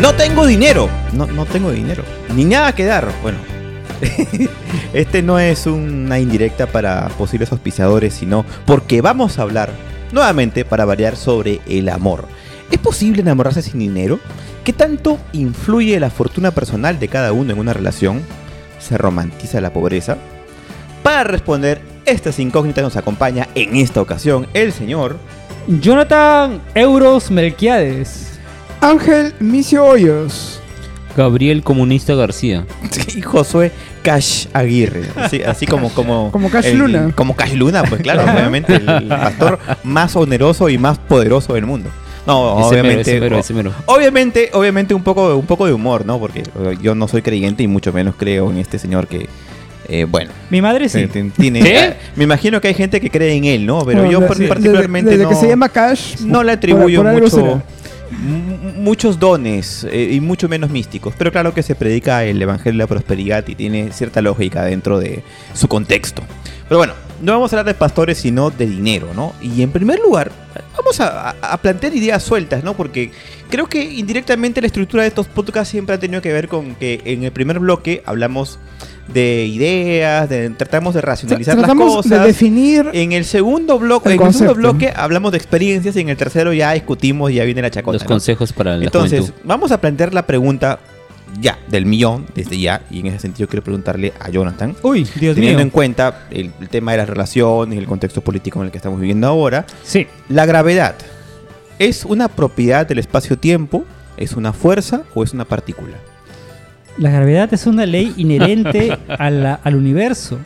No tengo dinero. No, no tengo dinero. Ni nada que dar. Bueno. este no es una indirecta para posibles auspiciadores, sino porque vamos a hablar nuevamente para variar sobre el amor. ¿Es posible enamorarse sin dinero? ¿Qué tanto influye la fortuna personal de cada uno en una relación? ¿Se romantiza la pobreza? Para responder estas incógnitas nos acompaña en esta ocasión el señor Jonathan Euros Melquiades. Ángel Micio Hoyos. Gabriel Comunista García. y Josué Cash Aguirre. Así, así como, como, Como Cash el- Luna. Como Cash Luna, pues claro, obviamente el pastor más oneroso y más poderoso del mundo. No, Ese mero, obviamente. ese mero, ese mero. Obviamente, obviamente un poco, un poco de humor, ¿no? Porque yo no soy creyente y mucho menos creo en este señor que, eh, bueno, Mi madre sí. eh, tiene. ¿Qué? Me imagino que hay gente que cree en él, ¿no? Pero Bueno, yo desde- par- desde- particularmente desde no, que se llama Cash. no le atribuyo por mucho, muchos dones eh, y mucho menos místicos. Pero claro que se predica el evangelio de la prosperidad y tiene cierta lógica dentro de su contexto. Pero bueno, no vamos a hablar de pastores, sino de dinero, ¿no? Y en primer lugar, vamos a, a- plantear ideas sueltas, ¿no? Porque creo que indirectamente la estructura de estos podcasts siempre ha tenido que ver con que en el primer bloque hablamos de ideas, de, tratamos de racionalizar las Tratamos cosas. de definir. En el segundo bloque, El en el segundo bloque hablamos de experiencias y en el tercero ya discutimos y ya viene la chacota. Los ¿no? consejos para la Entonces, juventud. vamos a plantear la pregunta ya, del millón, desde ya, y en ese sentido quiero preguntarle a Jonathan, Uy, Dios teniendo mío. en cuenta el, el tema de las relaciones y el contexto político en el que estamos viviendo ahora, Sí. la gravedad, ¿es una propiedad del espacio-tiempo? ¿Es una fuerza o es una partícula? La gravedad es una ley inherente a la- al universo.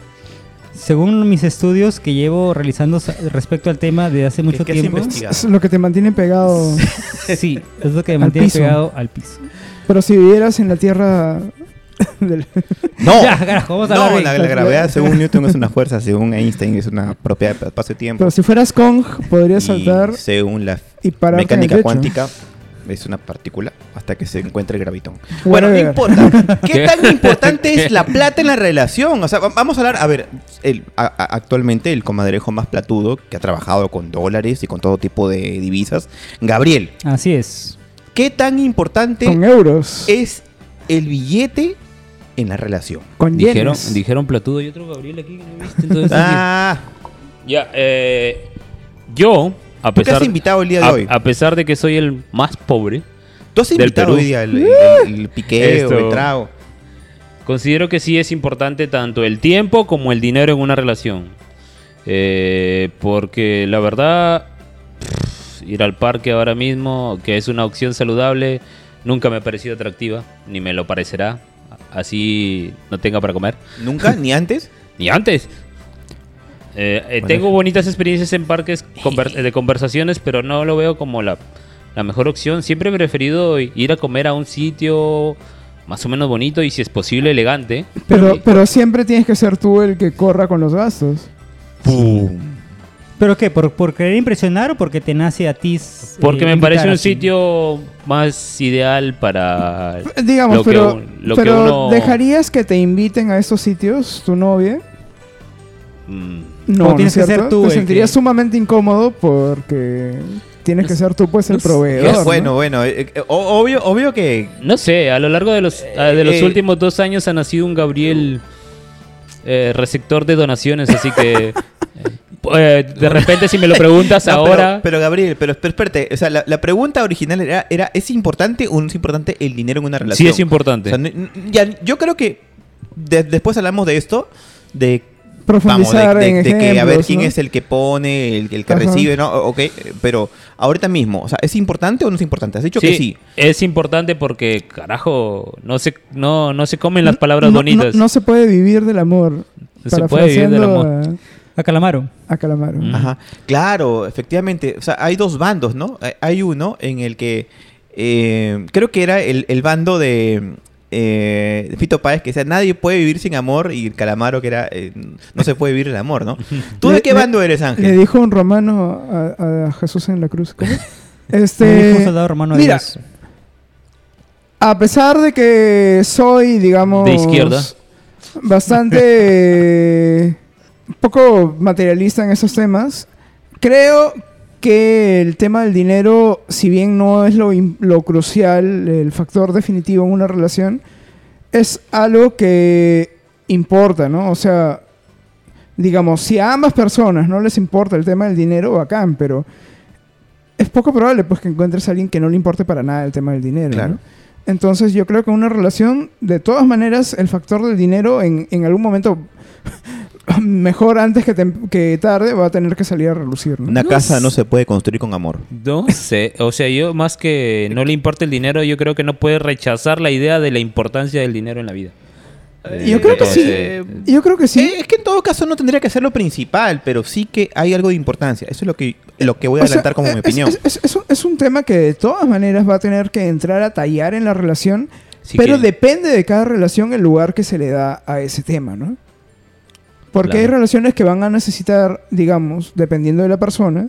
Según mis estudios que llevo realizando respecto al tema de hace mucho qué has tiempo? Es lo que te mantiene pegado. sí, es lo que me Al mantiene piso. pegado al piso. Pero si vivieras en la tierra. del- No, Ya, carajo, vamos a no, la, gravedad según Newton es una fuerza, según Einstein es una propiedad del espacio-tiempo. Pero si fueras Kong, podrías Y saltar según la y mecánica cuántica es una partícula hasta que se encuentre el gravitón. Bueno, no importa. ¿Qué ¿Qué? tan importante es la plata en la relación? O sea, va- vamos a hablar, a ver, el- a- a- actualmente el comadrejo más platudo que ha trabajado con dólares y con todo tipo de divisas, Gabriel. Así es. ¿Qué tan importante Con euros. es el billete en la relación? con Dijeron, yenes. dijeron Platudo y otro Gabriel aquí que no he visto. Entonces, Ah, ya, eh, yo, a ¿tú qué pesar, has invitado el día de a, hoy? a pesar de que soy el más pobre, ¿Tú has del invitado Perú. hoy día el, el- el- el piqueo, Esto. el trago? considero que sí es importante tanto el tiempo como el dinero en una relación. Eh, porque la verdad, pff, ir al parque ahora mismo, que es una opción saludable, nunca me ha parecido atractiva, ni me lo parecerá. Así no tenga para comer. ¿Nunca? ¿Ni antes? Ni antes. Eh, eh, tengo bonitas experiencias en parques conver- de conversaciones, pero no lo veo como la, la mejor opción. Siempre he preferido ir a comer a un sitio más o menos bonito y si es posible elegante. Pero, pero siempre tienes que ser tú el que corra con los gastos. ¿Pero qué? ¿Por, por querer impresionar o porque te nace a ti? s- Porque eh, me parece un así? sitio más ideal para... Digamos, Lo que pero, un- lo que pero uno- ¿dejarías que te inviten a esos sitios tu novia? mm, No, O ¿no tienes es que ser tú Te el sentirías que- sumamente incómodo porque tienes que ser tú pues el no proveedor. ¿no? Bueno, bueno, eh, eh, obvio, obvio que No sé, a lo largo de los, ah, de los eh, últimos dos años ha nacido un Gabriel eh, receptor de donaciones, así que eh, eh, de repente si me lo preguntas No, ahora... Pero, pero, Gabriel, pero, pero espérate, o sea, la, la pregunta original era, era, ¿es importante o no es importante el dinero en una sí relación? es importante. O sea, ya, yo creo que de- después hablamos de esto, de vamos, de, Profundizar de- en de que a ver quién ¿no? es el que pone, el, el que Ajá. recibe, ¿no? Ok, pero ahorita mismo, o sea, ¿es importante o no es importante? Has dicho que sí. Es importante porque, carajo, no se, no, no se comen las palabras No- no- bonitas. No, se puede vivir del amor. Se puede vivir del amor. A Calamaro. A, a Calamaro. Mm. Ajá, claro, efectivamente. O sea, hay dos bandos, ¿no? Hay- Hay uno en el que eh, creo que era el, el bando de, eh, Fito Páez que decía nadie puede vivir sin amor y el Calamaro que era eh, no se puede vivir el amor, ¿no? ¿Tú de Le- qué le- bando eres, Le Ángel? dijo un romano a, a Jesús en la cruz. un Este, soldado romano a mira, Dios. a pesar de que soy, digamos, De izquierda. bastante un poco materialista en esos temas, creo que el tema del dinero, si bien no es lo, lo crucial, el factor definitivo en una relación, es algo que importa, ¿no? O sea, digamos, si a ambas personas no les importa el tema del dinero, bacán, pero es poco probable pues que encuentres a alguien que no le importe para nada el tema del dinero, Claro. ¿no? Entonces yo creo que en una relación, de todas maneras, el factor del dinero en, en algún momento, mejor antes que, tem- que tarde, va a tener que salir a relucir, ¿no? Una No casa sé. no se puede construir con amor. No sé, o sea, yo más que no le importa el dinero, yo creo que no puede rechazar la idea de la importancia del dinero en la vida. Yo creo que sí. Yo creo que sí. Eh, es que en todo caso no tendría que ser lo principal, pero sí que hay algo de importancia. Eso es lo que, lo que voy a O sea, adelantar como es- mi opinión. Es, es- es un, es un tema que de todas maneras va a tener que entrar a tallar en la relación, Sí pero que- depende de cada relación el lugar que se le da a ese tema, ¿no? Porque hay relaciones que van a necesitar, digamos, dependiendo de la persona,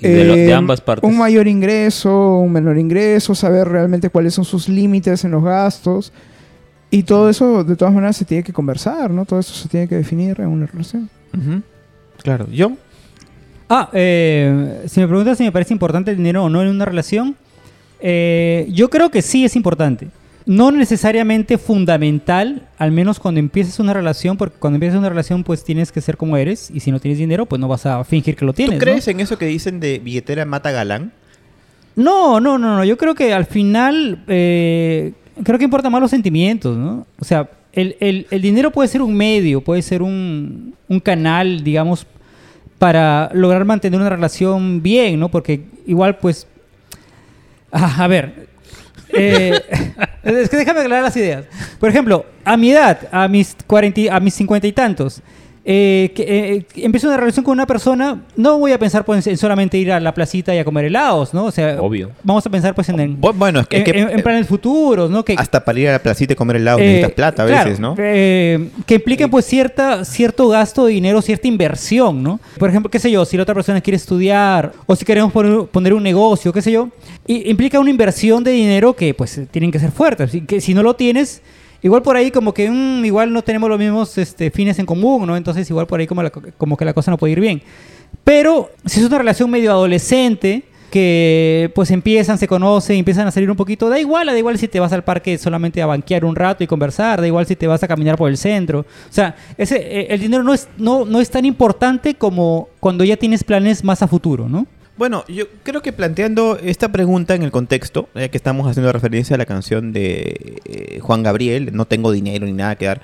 de, lo- de eh, ambas partes. un mayor ingreso, un menor ingreso, saber realmente cuáles son sus límites en los gastos. Y todo eso, de todas maneras, se tiene que conversar, ¿no? Todo eso se tiene que definir en una relación. Claro, yo Ah, eh, si me preguntas si me parece importante el dinero o no en una relación, eh, yo creo que sí es importante. No necesariamente fundamental, al menos cuando empieces una relación, porque cuando empiezas una relación pues tienes que ser como eres y si no tienes dinero pues no vas a fingir que lo tienes. ¿Tú ¿no? crees en eso que dicen de billetera mata galán? No, no, no, no. Yo creo que al final eh, creo que importa más los sentimientos, ¿no? O sea, el, el- el dinero puede ser un medio, puede ser un, un canal, digamos, para lograr mantener una relación bien, ¿no? Porque igual, pues... Ah, a ver. Eh, es que déjame aclarar las ideas. Por ejemplo, a mi edad, a mis 40, y- a mis 50 y tantos, eh, que, eh, que empiezo una relación con una persona, no voy a pensar pues, en solamente ir a la placita y a comer helados, ¿no? O sea, Obvio. vamos a pensar pues en, en, Bu- Bueno, es que, en- es que, en- en planes futuros, ¿no? Que, hasta para ir a la placita y comer helado eh, necesitas plata a claro, veces, ¿no? eh, que impliquen pues cierta, cierto gasto de dinero, cierta inversión, ¿no? Por ejemplo, qué sé yo, si la otra persona quiere estudiar o si queremos poner, poner un negocio, qué sé yo, y implica una inversión de dinero que pues tienen que ser fuertes. Que si no lo tienes, igual por ahí como que igual no tenemos los mismos este, fines en común, ¿no? Entonces igual por ahí como, la- como que la cosa no puede ir bien. Pero si es una relación medio adolescente, que pues empiezan, se conocen, empiezan a salir un poquito, da igual, da igual si te vas al parque solamente a banquear un rato y conversar, da igual si te vas a caminar por el centro. O sea, ese, eh, el dinero no es, no, no es tan importante como cuando ya tienes planes más a futuro, ¿no? Bueno, yo creo que planteando esta pregunta en el contexto, ya que estamos haciendo referencia a la canción de eh, Juan Gabriel, No tengo dinero ni nada que dar,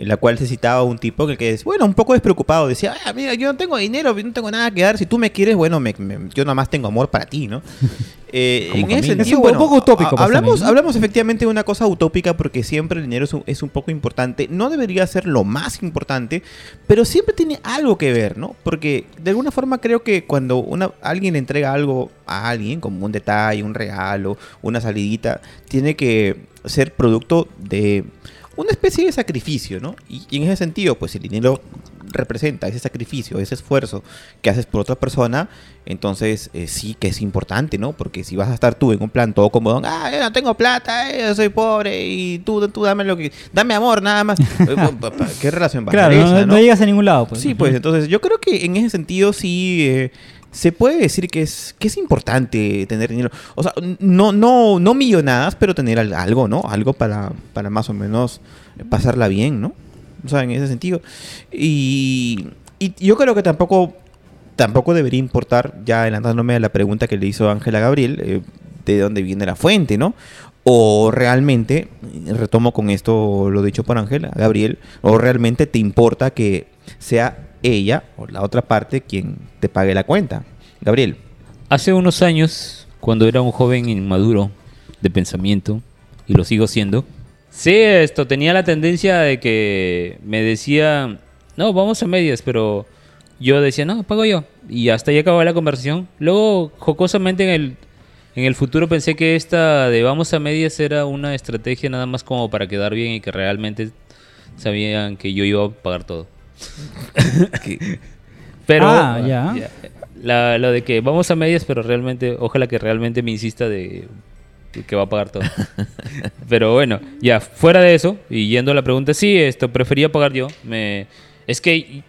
en la cual se citaba un tipo que, que es, bueno, un poco despreocupado, decía, ah, mira, yo no tengo dinero, no tengo nada que dar, si tú me quieres, bueno, me- me- yo nada más tengo amor para ti, ¿no? Eh, en ese sentido, Es un bueno, poco utópico, pues, hablamos, hablamos efectivamente de una cosa utópica porque siempre el dinero es un, es un poco importante, no debería ser lo más importante, pero siempre tiene algo que ver, ¿no? Porque de alguna forma creo que cuando una, alguien le entrega algo a alguien, como un detalle, un regalo, una salidita, tiene que ser producto de una especie de sacrificio, ¿no? Y, y en ese sentido, pues el dinero representa ese sacrificio, ese esfuerzo que haces por otra persona, entonces eh, sí que es importante, ¿no? Porque si vas a estar tú en un plan todo cómodo, ah, yo no tengo plata, eh, yo soy pobre y tú, tú dame lo que, dame amor nada más. ¿Qué relación va a Claro, no, esa, no llegas a ningún lado. Pues. Sí, pues entonces yo creo que en ese sentido sí eh, se puede decir que es, que es importante tener dinero. O sea, no, no, no millonadas, pero tener al- algo, ¿no? Algo para, para más o menos pasarla bien, ¿no? O sea, en ese sentido. Y, y yo creo que tampoco, tampoco debería importar, ya adelantándome a la pregunta que le hizo Ángela Gabriel, eh, de dónde viene la fuente, ¿no? O realmente, retomo con esto lo dicho por Ángela, Gabriel, o realmente te importa que sea ella o la otra parte quien te pague la cuenta. Gabriel. Hace unos años, cuando era un joven inmaduro de pensamiento, y lo sigo siendo, sí, esto tenía la tendencia de que me decía, no, vamos a medias, pero yo decía, no, pago yo. Y hasta ahí acababa la conversación. Luego, jocosamente en el, en el futuro pensé que esta de vamos a medias era una estrategia nada más como para quedar bien y que realmente sabían que yo iba a pagar todo. Pero Ah, ya. La, lo de que vamos a medias, pero realmente, ojalá que realmente me insista de que va a pagar todo. pero bueno, ya, fuera de eso, y yendo a la pregunta, sí, esto prefería pagar yo. Me, es que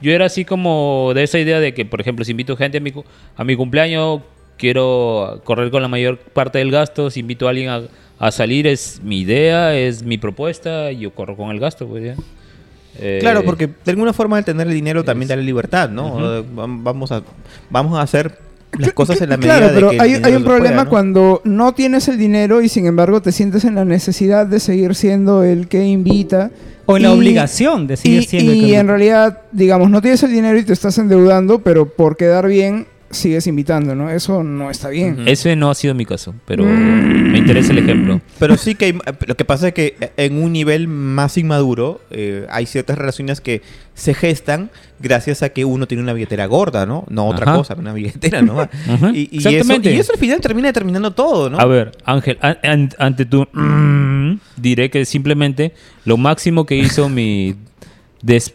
yo era así como de esa idea de que, por ejemplo, si invito gente a mi, a mi cumpleaños, quiero correr con la mayor parte del gasto. Si invito a alguien a, a salir, es mi idea, es mi propuesta, y yo corro con el gasto, pues ya. Eh, Claro, porque de alguna forma el tener el dinero también da la libertad, ¿no? Eh, vam- Vamos a vamos a hacer las cosas en la medida Claro, de pero que el hay, hay un pueda, problema ¿no? cuando no tienes el dinero y sin embargo te sientes en la necesidad de seguir siendo el que invita. O en la Y- obligación de seguir y, siendo el y que- en realidad, digamos, no tienes el dinero y te estás endeudando, pero por quedar bien sigues invitando, ¿no? Eso no está bien. Ujú. Ese no ha sido mi caso, pero me interesa el ejemplo. Pero sí que hay- lo que pasa es que en un nivel más inmaduro eh, hay ciertas relaciones que se gestan gracias a que uno tiene una billetera gorda, ¿no? No otra Ajá. cosa, una billetera, ¿no? Y, y eso, exactamente. y eso al final termina determinando todo, ¿no? A ver, Ángel, an- an- ante tu mm, diré que simplemente lo máximo que hizo mi des-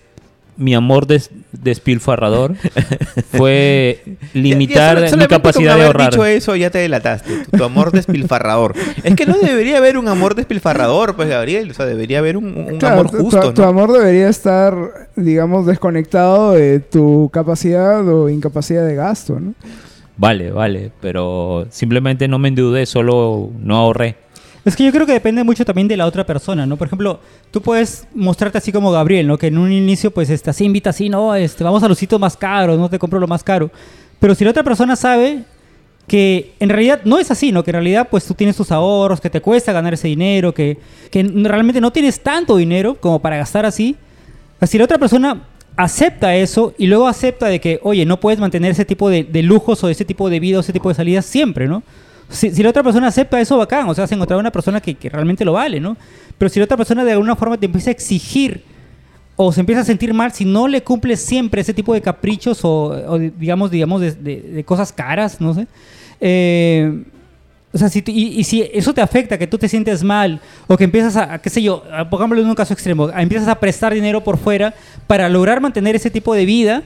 mi amor des- despilfarrador fue limitar Ya- mi capacidad con de ahorrar. dicho eso ya te delataste. Tu, tu amor despilfarrador. es que no debería haber un amor despilfarrador, pues, Gabriel. O sea, debería haber un, un Claro, amor tu- tu- justo, tu, ¿no? amor debería estar, digamos, desconectado de tu capacidad o incapacidad de gasto, ¿no? Vale, vale, pero simplemente no me endeudé, solo no ahorré. Es que yo creo que depende mucho también de la otra persona, ¿no? Por ejemplo, tú puedes mostrarte así como Gabriel, ¿no? Que en un inicio, pues, este, así invita así, no, este, vamos a los sitios más caros, no te compro lo más caro. Pero si la otra persona sabe que en realidad no es así, ¿no? Que en realidad, pues, tú tienes tus ahorros, que te cuesta ganar ese dinero, que, que realmente no tienes tanto dinero como para gastar así. Si la otra persona acepta eso y luego acepta de que, oye, no puedes mantener ese tipo de, de lujos o ese tipo de vida o ese tipo de salidas siempre, ¿no? Si, si la otra persona acepta eso, bacán, o sea, has encontrado una persona que, que realmente lo vale, ¿no? Pero si la otra persona de alguna forma te empieza a exigir o se empieza a sentir mal si no le cumples siempre ese tipo de caprichos o, digamos, digamos de, de- cosas caras, no sé. Eh, o sea, si y si eso te afecta, que tú te sientes mal, o que empiezas a, a, qué sé yo, a- pongámoslo en un caso extremo, a- empiezas a prestar dinero por fuera para lograr mantener ese tipo de vida,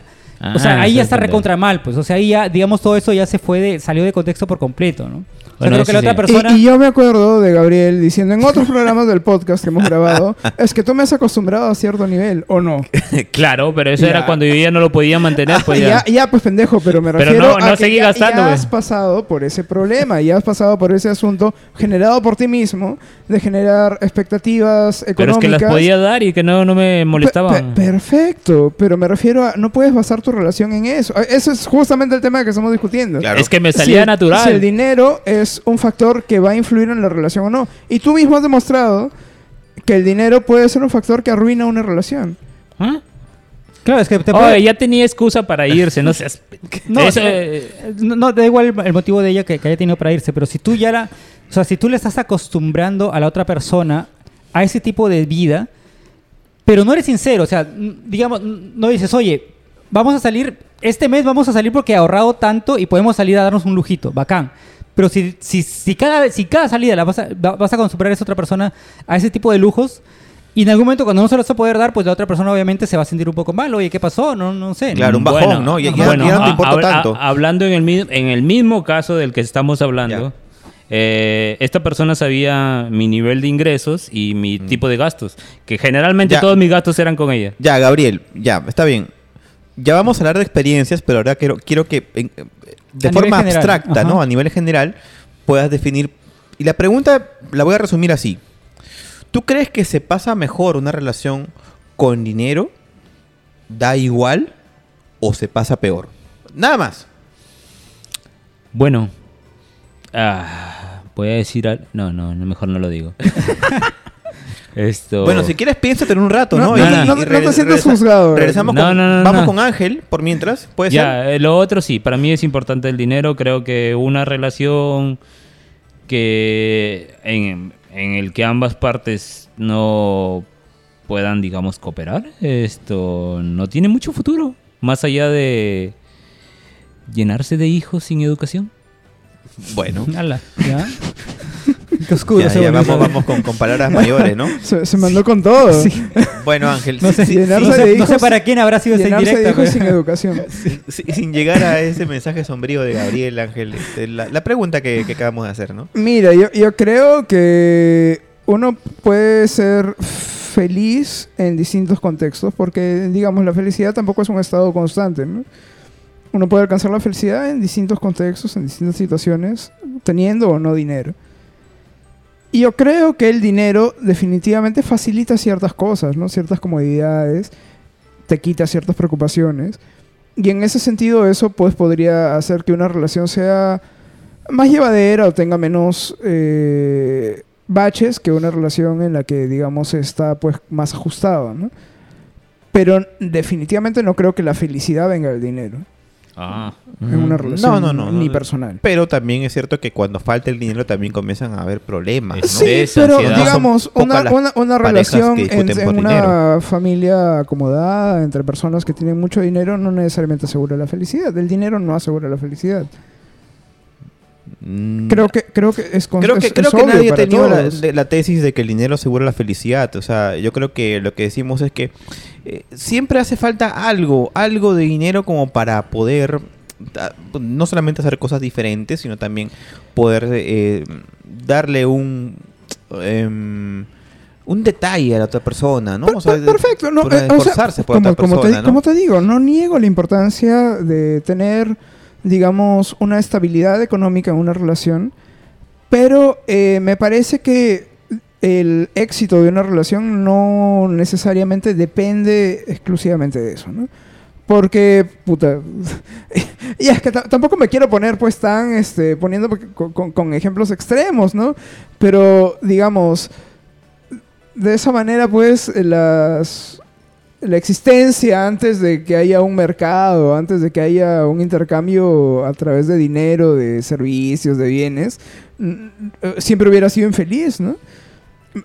o sea, Ah, ahí ya está recontra mal, pues. O sea, ahí ya, digamos, todo eso ya se fue de, salió de contexto por completo, ¿no? O sea, Bueno, creo que la otra sí. persona... Y, y yo me acuerdo de Gabriel diciendo en otros programas del podcast que hemos grabado, es que tú me has acostumbrado a cierto nivel, ¿o no? claro, pero eso Ya. era cuando yo ya no lo podía mantener, pues ya. ya, ya, pues pendejo, pero me Pero refiero no- a no que seguí ya, gastando, ya güey. has pasado por ese problema, ya has pasado por ese asunto generado por ti mismo de generar expectativas Pero es económicas. que las podía dar y que no, no me Pe- molestaban. pe- perfecto, pero me refiero a no puedes basar tu relación en eso. Ah, Eso es justamente el tema que estamos discutiendo. Claro. Es que me Si salía el- natural. Si el dinero es un factor que va a influir en la relación o no. Y tú mismo has demostrado que el dinero puede ser un factor que arruina una relación. ¿Ah? Claro, es que te Oye, puede- ya tenía excusa para irse, no seas... No, Eso, eh, no, no, da igual el, motivo de ella que, que haya tenido para irse, pero si tú ya la, o sea, si tú le estás acostumbrando a la otra persona a ese tipo de vida, pero no eres sincero, o sea, digamos, no dices, oye, vamos a salir, este mes vamos a salir porque he ahorrado tanto y podemos salir a darnos un lujito, bacán. Pero si, si, si, cada, si cada salida la vas a, va- vas a acostumbrar a esa otra persona a ese tipo de lujos, y en algún momento cuando no se los vas a poder dar, pues la otra persona obviamente se va a sentir un poco mal. Oye, ¿qué pasó? No, no sé. Claro, un bajón, ¿no? Ya- ya- bueno, ya no te importa habla- tanto. a- hablando en el, en el mismo caso del que estamos hablando, eh, esta persona sabía mi nivel de ingresos y mi tipo de gastos, que generalmente Ya. todos mis gastos eran con ella. Ya, Gabriel, ya, está bien. Ya vamos a hablar de experiencias, pero ahora quiero, quiero que en- de A forma general, abstracta. ¿no? A nivel general, puedas definir. Y la pregunta la voy a resumir así. ¿Tú crees que se pasa mejor una relación con dinero? ¿Da igual? ¿O se pasa peor? Nada más. Bueno, ah, voy a decir... al- No, no, no, mejor no lo digo. Esto... Bueno, si quieres, piénsate en un rato, No, ¿no? no, Y- no, y no te sientas juzgado. Regresamos No, con, no, no, vamos no. con Ángel, por mientras. ¿Puede ser? Ya, eh, lo otro sí, para mí es importante el dinero. Creo que una relación que en, en el que ambas partes no puedan, digamos, cooperar, esto no tiene mucho futuro. Más allá de llenarse de hijos sin educación. Bueno. Ala, ¿ya? Qué oscuro Ya, vamos, vamos con, con palabras mayores, ¿no? Se, se mandó con todo. Bueno, Ángel, No sé, llenarse no para quién habrá sido indirecta. hijos pero- sin educación. si- sin llegar a ese mensaje sombrío de Gabriel, Ángel, este, la, la pregunta que, que acabamos de hacer, ¿no? Mira, yo, yo creo que uno puede ser feliz en distintos contextos, porque, digamos, la felicidad tampoco es un estado constante, ¿no? Uno puede alcanzar la felicidad en distintos contextos, en distintas situaciones, teniendo o no dinero. Y yo creo que el dinero definitivamente facilita ciertas cosas, ¿no? Ciertas comodidades, te quita ciertas preocupaciones. Y en ese sentido eso pues podría hacer que una relación sea más llevadera o tenga menos eh, baches que una relación en la que digamos está pues más ajustada, ¿no? Pero definitivamente no creo que la felicidad venga del dinero Ah. en una relación no, no, no, ni no. personal. Pero también es cierto que cuando falta el dinero también comienzan a haber problemas, ¿no? Sí, pero ansiedad. digamos, una, una, relación en, en una dinero. familia acomodada entre personas que tienen mucho dinero no necesariamente asegura la felicidad. El dinero no asegura la felicidad. Mm, Creo que, creo que es con- Creo que, es- creo es que nadie ha tenido la, tesis de que el dinero asegura la felicidad. O sea, yo creo que lo que decimos es que eh, siempre hace falta algo, algo de dinero como para poder da- no solamente hacer cosas diferentes, sino también poder eh, darle un em, un detalle a la otra persona, ¿no? O sea, perfecto, no, eh, o sea, esforzarse por como, otra como persona, te, ¿no? como te digo, no niego la importancia de tener, digamos, una estabilidad económica en una relación, pero eh, me parece que el éxito de una relación no necesariamente depende exclusivamente de eso, ¿no? Porque, puta, y es que ta- tampoco me quiero poner pues tan, este, poniendo con- con ejemplos extremos, ¿no? Pero, digamos, de esa manera, pues, las, la existencia antes de que haya un mercado, antes de que haya un intercambio a través de dinero, de servicios, de bienes, mm, eh, siempre hubiera sido infeliz, ¿no?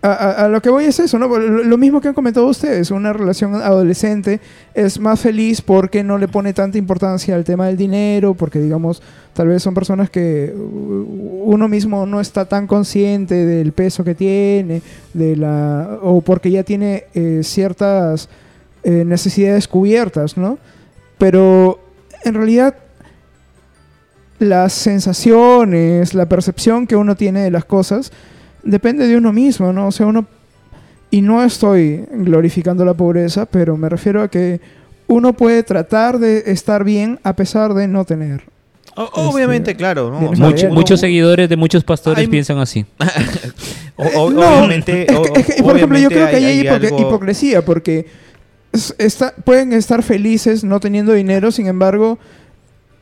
A, lo que voy es eso, ¿no? Lo, mismo que han comentado ustedes, una relación adolescente es más feliz porque no le pone tanta importancia al tema del dinero, porque digamos, tal vez son personas que uno mismo no está tan consciente del peso que tiene, de la o porque ya tiene eh, ciertas eh, necesidades cubiertas, ¿no? Pero en realidad las sensaciones, la percepción que uno tiene de las cosas depende de uno mismo, ¿no? O sea, uno y no estoy glorificando la pobreza, pero me refiero a que uno puede tratar de estar bien a pesar de no tener. O- obviamente, este, claro, muchos seguidores de muchos pastores Hay- piensan así. o- o- No, obviamente, Es que- es que, por ejemplo, yo creo que hay, hipoc- algo- hipocresía, porque está- pueden estar felices no teniendo dinero, sin embargo,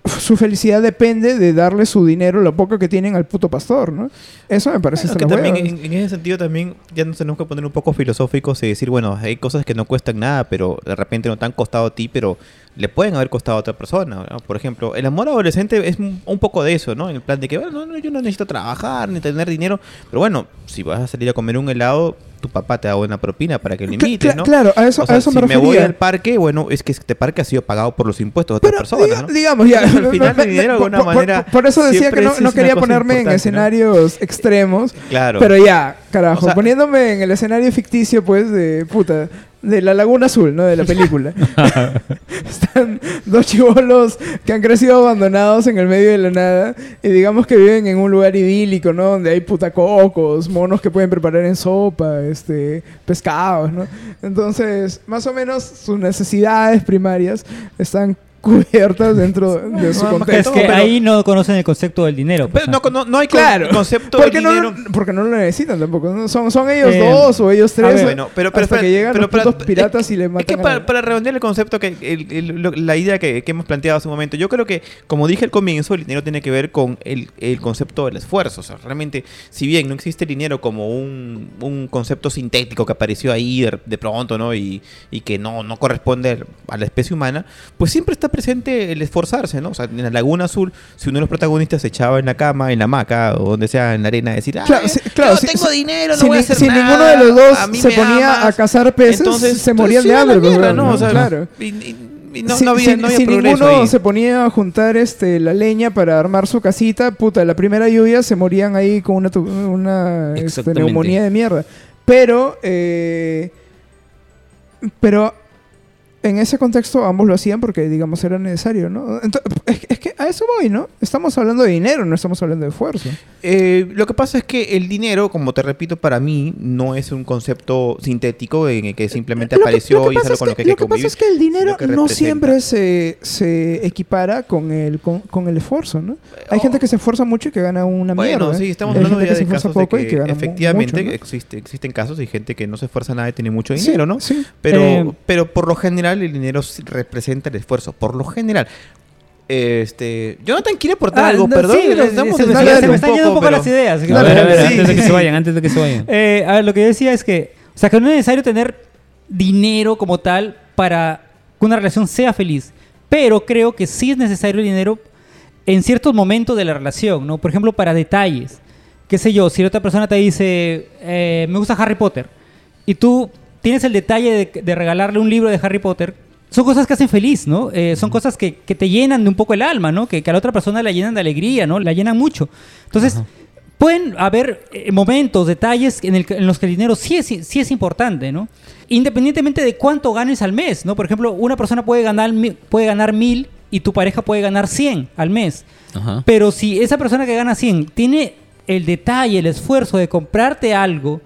su felicidad depende de darle su dinero, lo poco que tienen al puto pastor, ¿no? Eso me parece Bueno, que también en, en ese sentido también ya nos tenemos que poner un poco filosóficos y decir, bueno, hay cosas que no cuestan nada, pero de repente no te han costado a ti, pero le pueden haber costado a otra persona. ¿no? Por ejemplo, el amor adolescente es un, poco de eso, ¿no? En el plan de que, bueno, no, no, yo no necesito trabajar ni tener dinero, pero bueno, si vas a salir a comer un helado, tu papá te da buena propina para que lo invites, cla- ¿no? Claro, a eso, O sea, a eso si me me voy refería. al parque, bueno, es que este parque ha sido pagado por los impuestos de otras Pero personas, diga- ¿no? digamos ya. Al final el dinero de alguna por, por- manera Por eso decía que no, no quería ponerme en importante, ¿no? escenarios extremos. Claro. Pero ya, carajo, O sea- poniéndome en el escenario ficticio, pues, de puta, de la Laguna Azul, ¿no? De la película. Están dos chivolos que han crecido abandonados en el medio de la nada y digamos que viven en un lugar idílico, ¿no? Donde hay puta cocos, monos que pueden preparar en sopa, este, pescados, ¿no? Entonces, más o menos sus necesidades primarias están cubiertas dentro de su contexto. Es que pero- ahí no conocen el concepto del dinero. pues, Pero no, no, no hay Claro. concepto porque de no, dinero. porque no lo necesitan tampoco. Son, son ellos Eh, dos o ellos tres. ver, Bueno, pero, pero hasta que llegan pero los putos piratas es y le matan Es que para, la- para redondear el concepto, que el- el- lo- la idea que, que hemos planteado hace un momento, yo creo que, como dije al comienzo, el dinero tiene que ver con el, el concepto del esfuerzo. O sea, realmente, si bien no existe el dinero como un, un concepto sintético que apareció ahí de, de pronto, ¿no? Y, y que no, no corresponde a la especie humana, pues siempre está presente el esforzarse, ¿no? O sea, en la Laguna Azul, si uno de los protagonistas se echaba en la cama, en la hamaca o donde sea, en la arena, decir, "Ay, Claro, sí, claro, yo si- tengo si- dinero, no si, voy a hacer si nada, ninguno de los dos se ponía amas". a cazar peces, Entonces, se morían de hambre. mierda, ¿no? ¿no? O sea, claro. y- y- y no, si no había, si- no había si progreso ninguno ahí. se ponía a juntar este, la leña para armar su casita, puta, la primera lluvia se morían ahí con una, una este, neumonía de mierda. Pero, eh, pero en ese contexto ambos lo hacían porque, digamos, era necesario, ¿no? Ento- es, es que a eso voy, ¿no? Estamos hablando de dinero, no estamos hablando de esfuerzo. Eh, lo que pasa es que el dinero, como te repito, para mí no es un concepto sintético en el que simplemente Lo que- apareció lo que y es algo con lo que hay lo que que pasa es que el dinero que no siempre se, se equipara con el, con, con el esfuerzo, ¿no? Hay Oh. gente que se esfuerza mucho y que gana una Bueno, mierda. sí, estamos Hay hablando que de esfuerza casos de poco que, y que efectivamente mucho, ¿no? existe, existen casos y gente que no se esfuerza nada y tiene mucho Sí, dinero, ¿no? Sí. Pero, Eh, pero por lo general el dinero representa el esfuerzo. Por lo general. Este, Jonathan quiere aportar Ah, algo, no, perdón, sí, se- estamos se, se dale me están yendo un poco pero- las ideas. A ver, a ver, Sí, antes de que sí. se vayan, antes de que se vayan. Eh, a ver, lo que yo decía es que, o sea, que no es necesario tener dinero como tal para que una relación sea feliz, pero creo que sí es necesario el dinero en ciertos momentos de la relación, ¿no? Por ejemplo, para detalles. Qué sé yo, si la otra persona te dice, eh, me gusta Harry Potter, y tú tienes el detalle de, de regalarle un libro de Harry Potter, son cosas que hacen feliz, ¿no? Eh, son cosas que, que te llenan de un poco el alma, ¿no? Que, que a la otra persona la llenan de alegría, ¿no? La llenan mucho. Entonces, pueden haber eh, momentos, detalles en, el en los que el dinero sí es, sí es importante, ¿no? Independientemente de cuánto ganes al mes, ¿no? Por ejemplo, una persona puede ganar, puede ganar mil y tu pareja puede ganar 100 al mes. Ajá. Pero si esa persona que gana 100 tiene el detalle, el esfuerzo de comprarte algo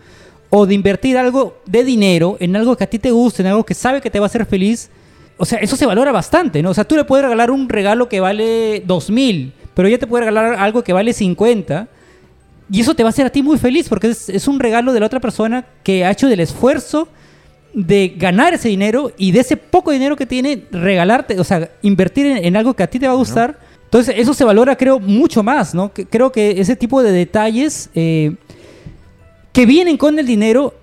o de invertir algo de dinero en algo que a ti te guste, en algo que sabe que te va a hacer feliz, o sea, eso se valora bastante, ¿no? O sea, tú le puedes regalar un regalo que vale 2 mil, pero ella te puede regalar algo que vale 50. Y eso te va a hacer a ti muy feliz porque es, es un regalo de la otra persona que ha hecho del esfuerzo de ganar ese dinero y de ese poco dinero que tiene, regalarte, o sea, invertir en, en algo que a ti te va a gustar. Entonces, eso se valora, creo, mucho más, ¿no? Que- creo que ese tipo de detalles eh, que vienen con el dinero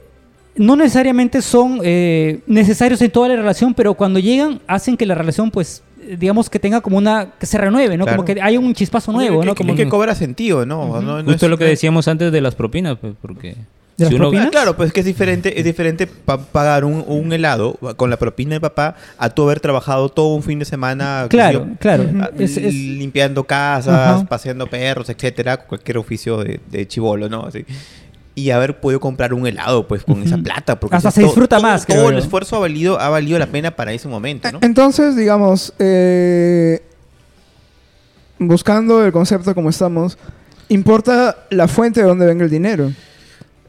no necesariamente son eh, necesarios en toda la relación, pero cuando llegan hacen que la relación, pues, eh, digamos que tenga como una, que se renueve, ¿no? Claro. Como que haya un chispazo nuevo, que, ¿no? que- Como que cobra sentido, ¿no? No- no Justo es- lo que decíamos antes de las propinas, pues, porque... ¿De las propinas? Ah, claro, pues que es diferente, es diferente pa- pagar un, un helado con la propina de papá a tú haber trabajado todo un fin de semana Claro, yo, claro. ah, Es- es- limpiando casas, paseando perros, etcétera, cualquier oficio de, de chivolo, ¿no? Así. Y haber podido comprar un helado, pues, con esa plata. Porque Hasta o sea, se todo- disfruta todo- más, creo Todo el esfuerzo ha valido, ha valido la pena para ese momento, ¿no? Entonces, digamos, eh, buscando el concepto como estamos, importa la fuente de donde venga el dinero.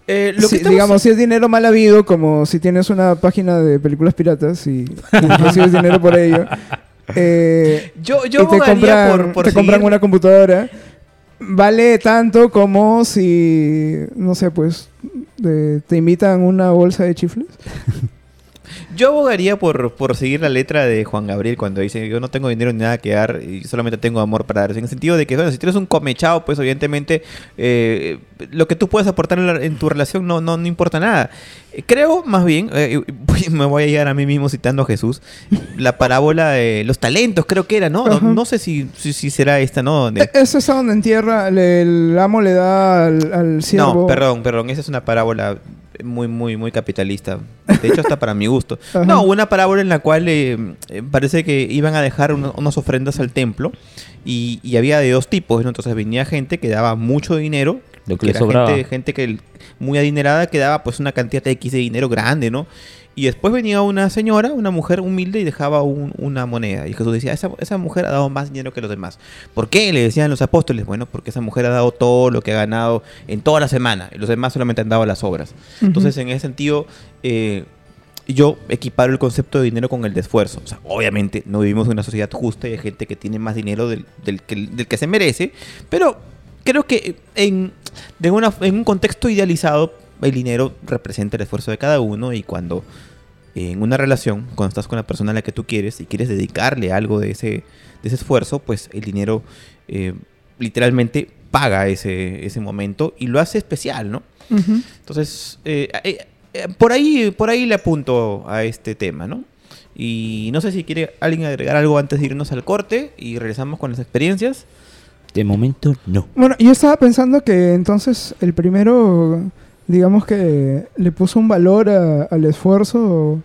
Eh, lo que digamos, si es dinero mal habido, como si tienes una página de películas piratas y, y recibes dinero por ello, eh, yo, y yo te abogaría compran, por, por te compran una computadora, vale tanto como si, no sé, pues, de- te invitan una bolsa de chifles. Yo abogaría por, por seguir la letra de Juan Gabriel cuando dice yo no tengo dinero ni nada que dar y solamente tengo amor para dar. En el sentido de que, bueno, si tienes un comechado, pues evidentemente eh, lo que tú puedes aportar en, la- en tu relación no, no, no importa nada. Creo, más bien, eh, me voy a llegar a mí mismo citando a Jesús, la parábola de los talentos, creo que era, ¿no? No, sé si, si, si será esta, ¿no? Donde- E- Eso es donde entierra, le- el amo le da al, al siervo. No, perdón, perdón, esa es una parábola muy, muy, muy capitalista. De hecho, hasta para mi gusto. Ajá. No, una parábola en la cual eh, parece que iban a dejar unas ofrendas al templo y, y había de dos tipos, ¿no? Entonces venía gente que daba mucho dinero, Lo que que le era sobraba. gente, gente que muy adinerada que daba pues una cantidad de X de dinero grande, ¿no? Y después venía una señora, una mujer humilde y dejaba un- una moneda. Y Jesús decía, esa, esa mujer ha dado más dinero que los demás. ¿Por qué? Le decían los apóstoles. Bueno, porque esa mujer ha dado todo lo que ha ganado en toda la semana. Y los demás solamente han dado las obras. Entonces, en ese sentido, eh, yo equiparo el concepto de dinero con el de esfuerzo. O sea, obviamente no vivimos en una sociedad justa y hay gente que tiene más dinero del, del que, del que se merece. Pero creo que en, de una, en un contexto idealizado, el dinero representa el esfuerzo de cada uno y cuando en una relación, cuando estás con la persona a la que tú quieres y quieres dedicarle algo de ese, de ese esfuerzo, pues el dinero eh, literalmente paga ese, ese momento y lo hace especial, ¿no? Entonces, eh, eh, eh, por, ahí, por ahí le apunto a este tema, ¿no? Y no sé si quiere alguien agregar algo antes de irnos al corte y regresamos con las experiencias. De momento, no. Bueno, yo estaba pensando que entonces el primero, digamos que le puso un valor a- al esfuerzo,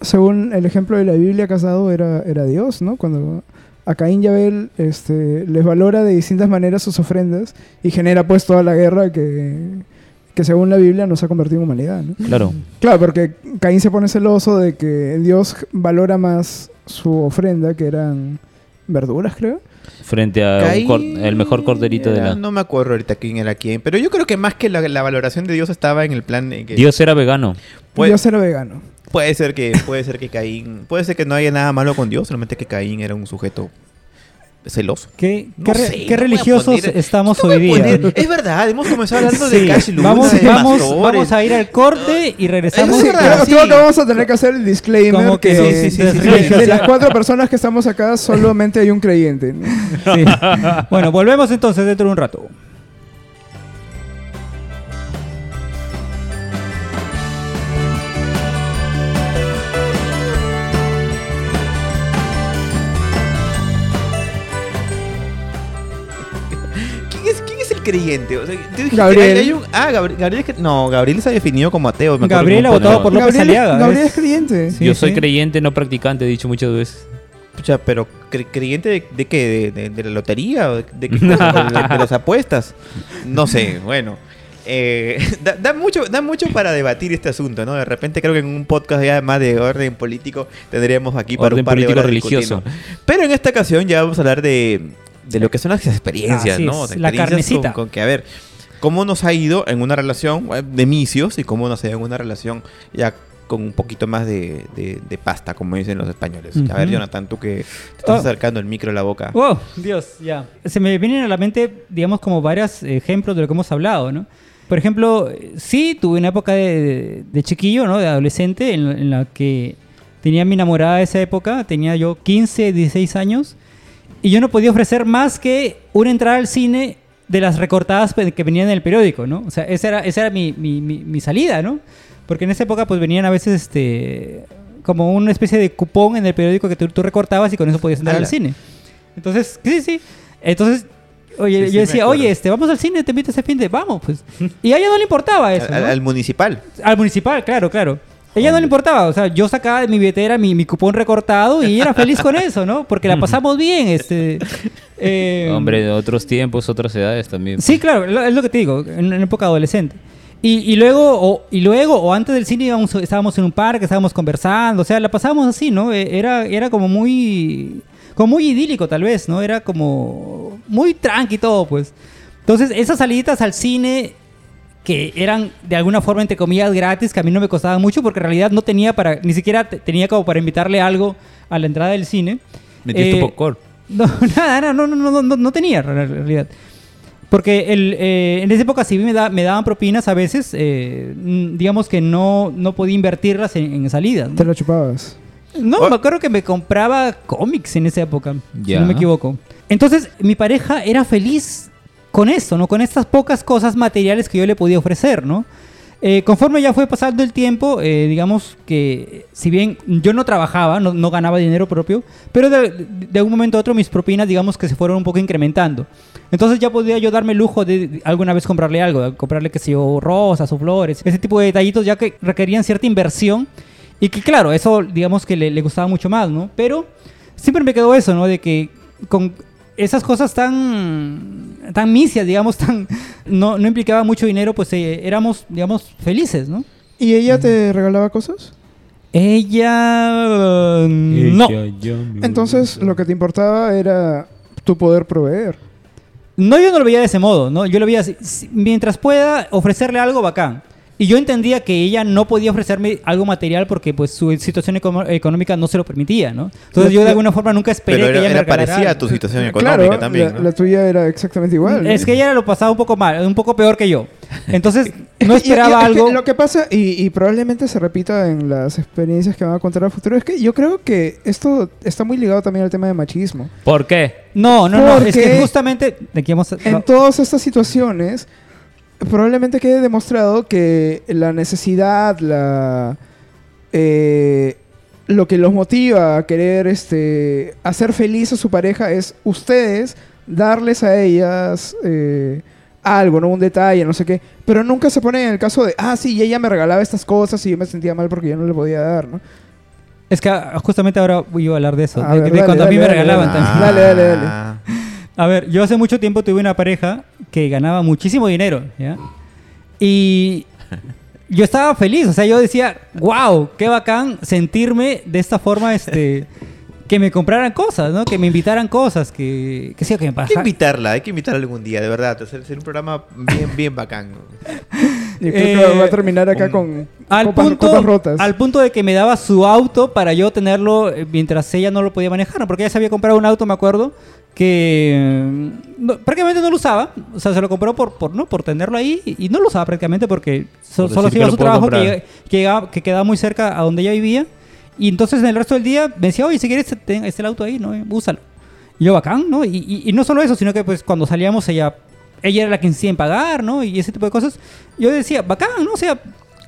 según el ejemplo de la Biblia casado, era, era Dios, ¿no? Cuando a Caín y Abel este, les valora de distintas maneras sus ofrendas y genera pues toda la guerra que, que según la Biblia nos ha convertido en humanidad, ¿no? Claro. Claro, porque Caín se pone celoso de que Dios valora más su ofrenda, que eran verduras, creo. Frente a un Caín cor- el mejor corderito de era- la... No me acuerdo ahorita quién era quién, pero yo creo que más que la, la valoración de Dios estaba en el plan de que Dios era vegano. puede, Dios era vegano. puede ser que puede ser que Caín, puede ser que no haya nada malo con Dios, solamente que Caín era un sujeto celoso. ¿Qué, No qué sé, qué no religiosos poner- estamos No hoy día? poner- es verdad, hemos comenzado hablando de Sí, Cash Luna, vamos, de vamos, vamos a ir al corte y regresamos. Es verdad, sí. creo que vamos a tener que hacer el disclaimer Como que que, sí, sí, sí, de- sí, de, sí. de las cuatro personas que estamos acá solamente hay un creyente. Bueno, volvemos entonces dentro de un rato. Creyente? O sea, tú dijiste, Gabriel. hay- hay un- ah, Gabri- Gabriel, es que- no, Gabriel se ha definido como ateo. me Gabriel ha votado por López Gabriel, Aliaga, Gabriel es- es creyente. Sí, Yo soy sí. creyente, no practicante, he dicho muchas veces. Pucha, pero cre- creyente de, de qué, de, de- de la lotería o de, de qué cosa? de, de las apuestas. No sé, bueno. Eh, da, da mucho, da mucho para debatir este asunto, ¿no? De repente creo que en un podcast ya más de orden político tendríamos aquí para Orden un par de político horas religioso. discutiendo. Pero en esta ocasión ya vamos a hablar de, de lo que son las experiencias, Así ¿no? es, la experiencias carnecita. Con, con que, a ver, cómo nos ha ido en una relación eh, de misios y cómo nos ha ido en una relación ya con un poquito más de, de- de pasta, como dicen los españoles. A ver. Jonathan, tú que te estás Oh. acercando el micro a la boca. Wow, Dios, ya. Se me vienen a la mente, digamos, como varios ejemplos de lo que hemos hablado, ¿no? Por ejemplo, sí, tuve una época de, de chiquillo, ¿no? De adolescente, en, la- en la que tenía mi enamorada de esa época, tenía yo 15, 16 años, y yo no podía ofrecer más que una entrada al cine de las recortadas pe- que venían en el periódico, ¿no? O sea, esa era, esa era mi, mi- mi- mi salida, ¿no? Porque en esa época pues venían a veces este como una especie de cupón en el periódico que tú, tú recortabas y con eso podías entrar Ala. al cine. Entonces, sí, sí. Entonces, oye, Sí, yo sí, decía, oye, este, vamos al cine, te invito ese fin de, vamos, pues. Y a ella no le importaba eso, al, ¿no? al municipal. Al municipal, claro, claro. Ella no le importaba, o sea, yo sacaba de mi billetera mi, mi cupón recortado y era feliz con eso, ¿no? Porque la pasamos bien, este... eh, Hombre, de otros tiempos, otras edades también. Sí, claro, lo- es lo que te digo, en, en época adolescente. Y, y luego, o, y luego, o antes del cine íbamos, estábamos en un parque, estábamos conversando, o sea, la pasábamos así, ¿no? Eh, Era, era como muy, como muy idílico tal vez, ¿no? Era como muy tranqui todo, pues. Entonces, esas saliditas al cine que eran de alguna forma, entre comillas, gratis, que a mí no me costaban mucho, porque en realidad no tenía para, ni siquiera te- tenía como para invitarle algo a la entrada del cine. Metiste Eh, popcorn. no, nada, no, no, no, no, no, no tenía en realidad. Porque el, eh, en esa época sí me, da- me daban propinas a veces, eh, digamos que no, no podía invertirlas en, en salidas. Te ¿no? lo chupabas. No, Oh. me acuerdo que me compraba cómics en esa época, si no me equivoco. Entonces, mi pareja era feliz con esto, ¿no? Con estas pocas cosas materiales que yo le podía ofrecer, ¿no? Eh, conforme ya fue pasando el tiempo, eh, digamos que si bien yo no trabajaba, no, ganaba dinero propio, pero de, de un momento a otro mis propinas, digamos que se fueron un poco incrementando. Entonces ya podía yo darme el lujo de, alguna vez comprarle algo, comprarle, qué sé yo, rosas o flores, ese tipo de detallitos ya que requerían cierta inversión y que claro, eso digamos que le, le gustaba mucho más, ¿no? Pero siempre me quedó eso, ¿no? De que con esas cosas tan tan misias, digamos, tan no, no implicaba mucho dinero, pues eh, éramos, digamos, felices, ¿no? ¿Y ella te regalaba cosas? Ella eh, no. Entonces, lo que te importaba era tu poder proveer. No, yo no lo veía de ese modo, ¿no? Yo lo veía así, si- mientras pueda ofrecerle algo bacán. Y yo entendía que ella no podía ofrecerme algo material porque pues su situación económica no se lo permitía, ¿no? Entonces yo de alguna forma nunca esperé Pero que era, ella me parecida a algo. tu situación económica claro, también. la, ¿no? la tuya era exactamente igual. Es que ella lo pasaba un poco mal, un poco peor que yo. Entonces Es no que- y- y- esperaba es que algo. lo que pasa, y, y probablemente se repita en las experiencias que van a contar al futuro, es que yo creo que esto está muy ligado también al tema de machismo. ¿Por qué? No, no, no. Es que Porque- justamente de aquí vamos a- En todas estas situaciones, probablemente quede demostrado que la necesidad, la eh, lo que los motiva a querer este, hacer feliz a su pareja es ustedes darles a ellas eh, algo, ¿no? Un detalle, no sé qué. Pero nunca se ponen en el caso de, ah, sí, y ella me regalaba estas cosas y yo me sentía mal porque yo no le podía dar, ¿no? Es que ah, justamente ahora iba a hablar de eso. A de, ver, de dale, cuando a mí dale, me regalaban dale. también. Dale, dale, dale. A ver, yo hace mucho tiempo tuve una pareja que ganaba muchísimo dinero, ¿ya? Y yo estaba feliz, o sea, yo decía, wow, qué bacán sentirme de esta forma, este, que me compraran cosas, ¿no? Que me invitaran cosas, que, que sí, que me Hay que invitarla, hay que invitarla algún día, de verdad. Hacer, hacer un programa bien, bien bacán. Y creo Eh, que va a terminar acá un- con Al copas, punto, copas rotas. al punto de que me daba su auto para yo tenerlo eh, mientras ella no lo podía manejar, ¿no? porque ella se había comprado un auto, me acuerdo, que mm, no- prácticamente no lo usaba, o sea, se lo compró por, por, ¿no? por tenerlo ahí y, y no lo usaba prácticamente porque so- Por solo decir se iba a que su trabajo que, que, llegaba- que quedaba muy cerca a donde ella vivía y entonces en el resto del día me decía, oye, si quieres, ten, está el auto ahí, ¿no? Úsalo. Y yo, bacán, ¿no? Y, y- y no solo eso, sino que pues cuando salíamos ella, ella era la que insistía en pagar, ¿no? Y ese tipo de cosas. Yo decía, bacán, ¿no? O sea,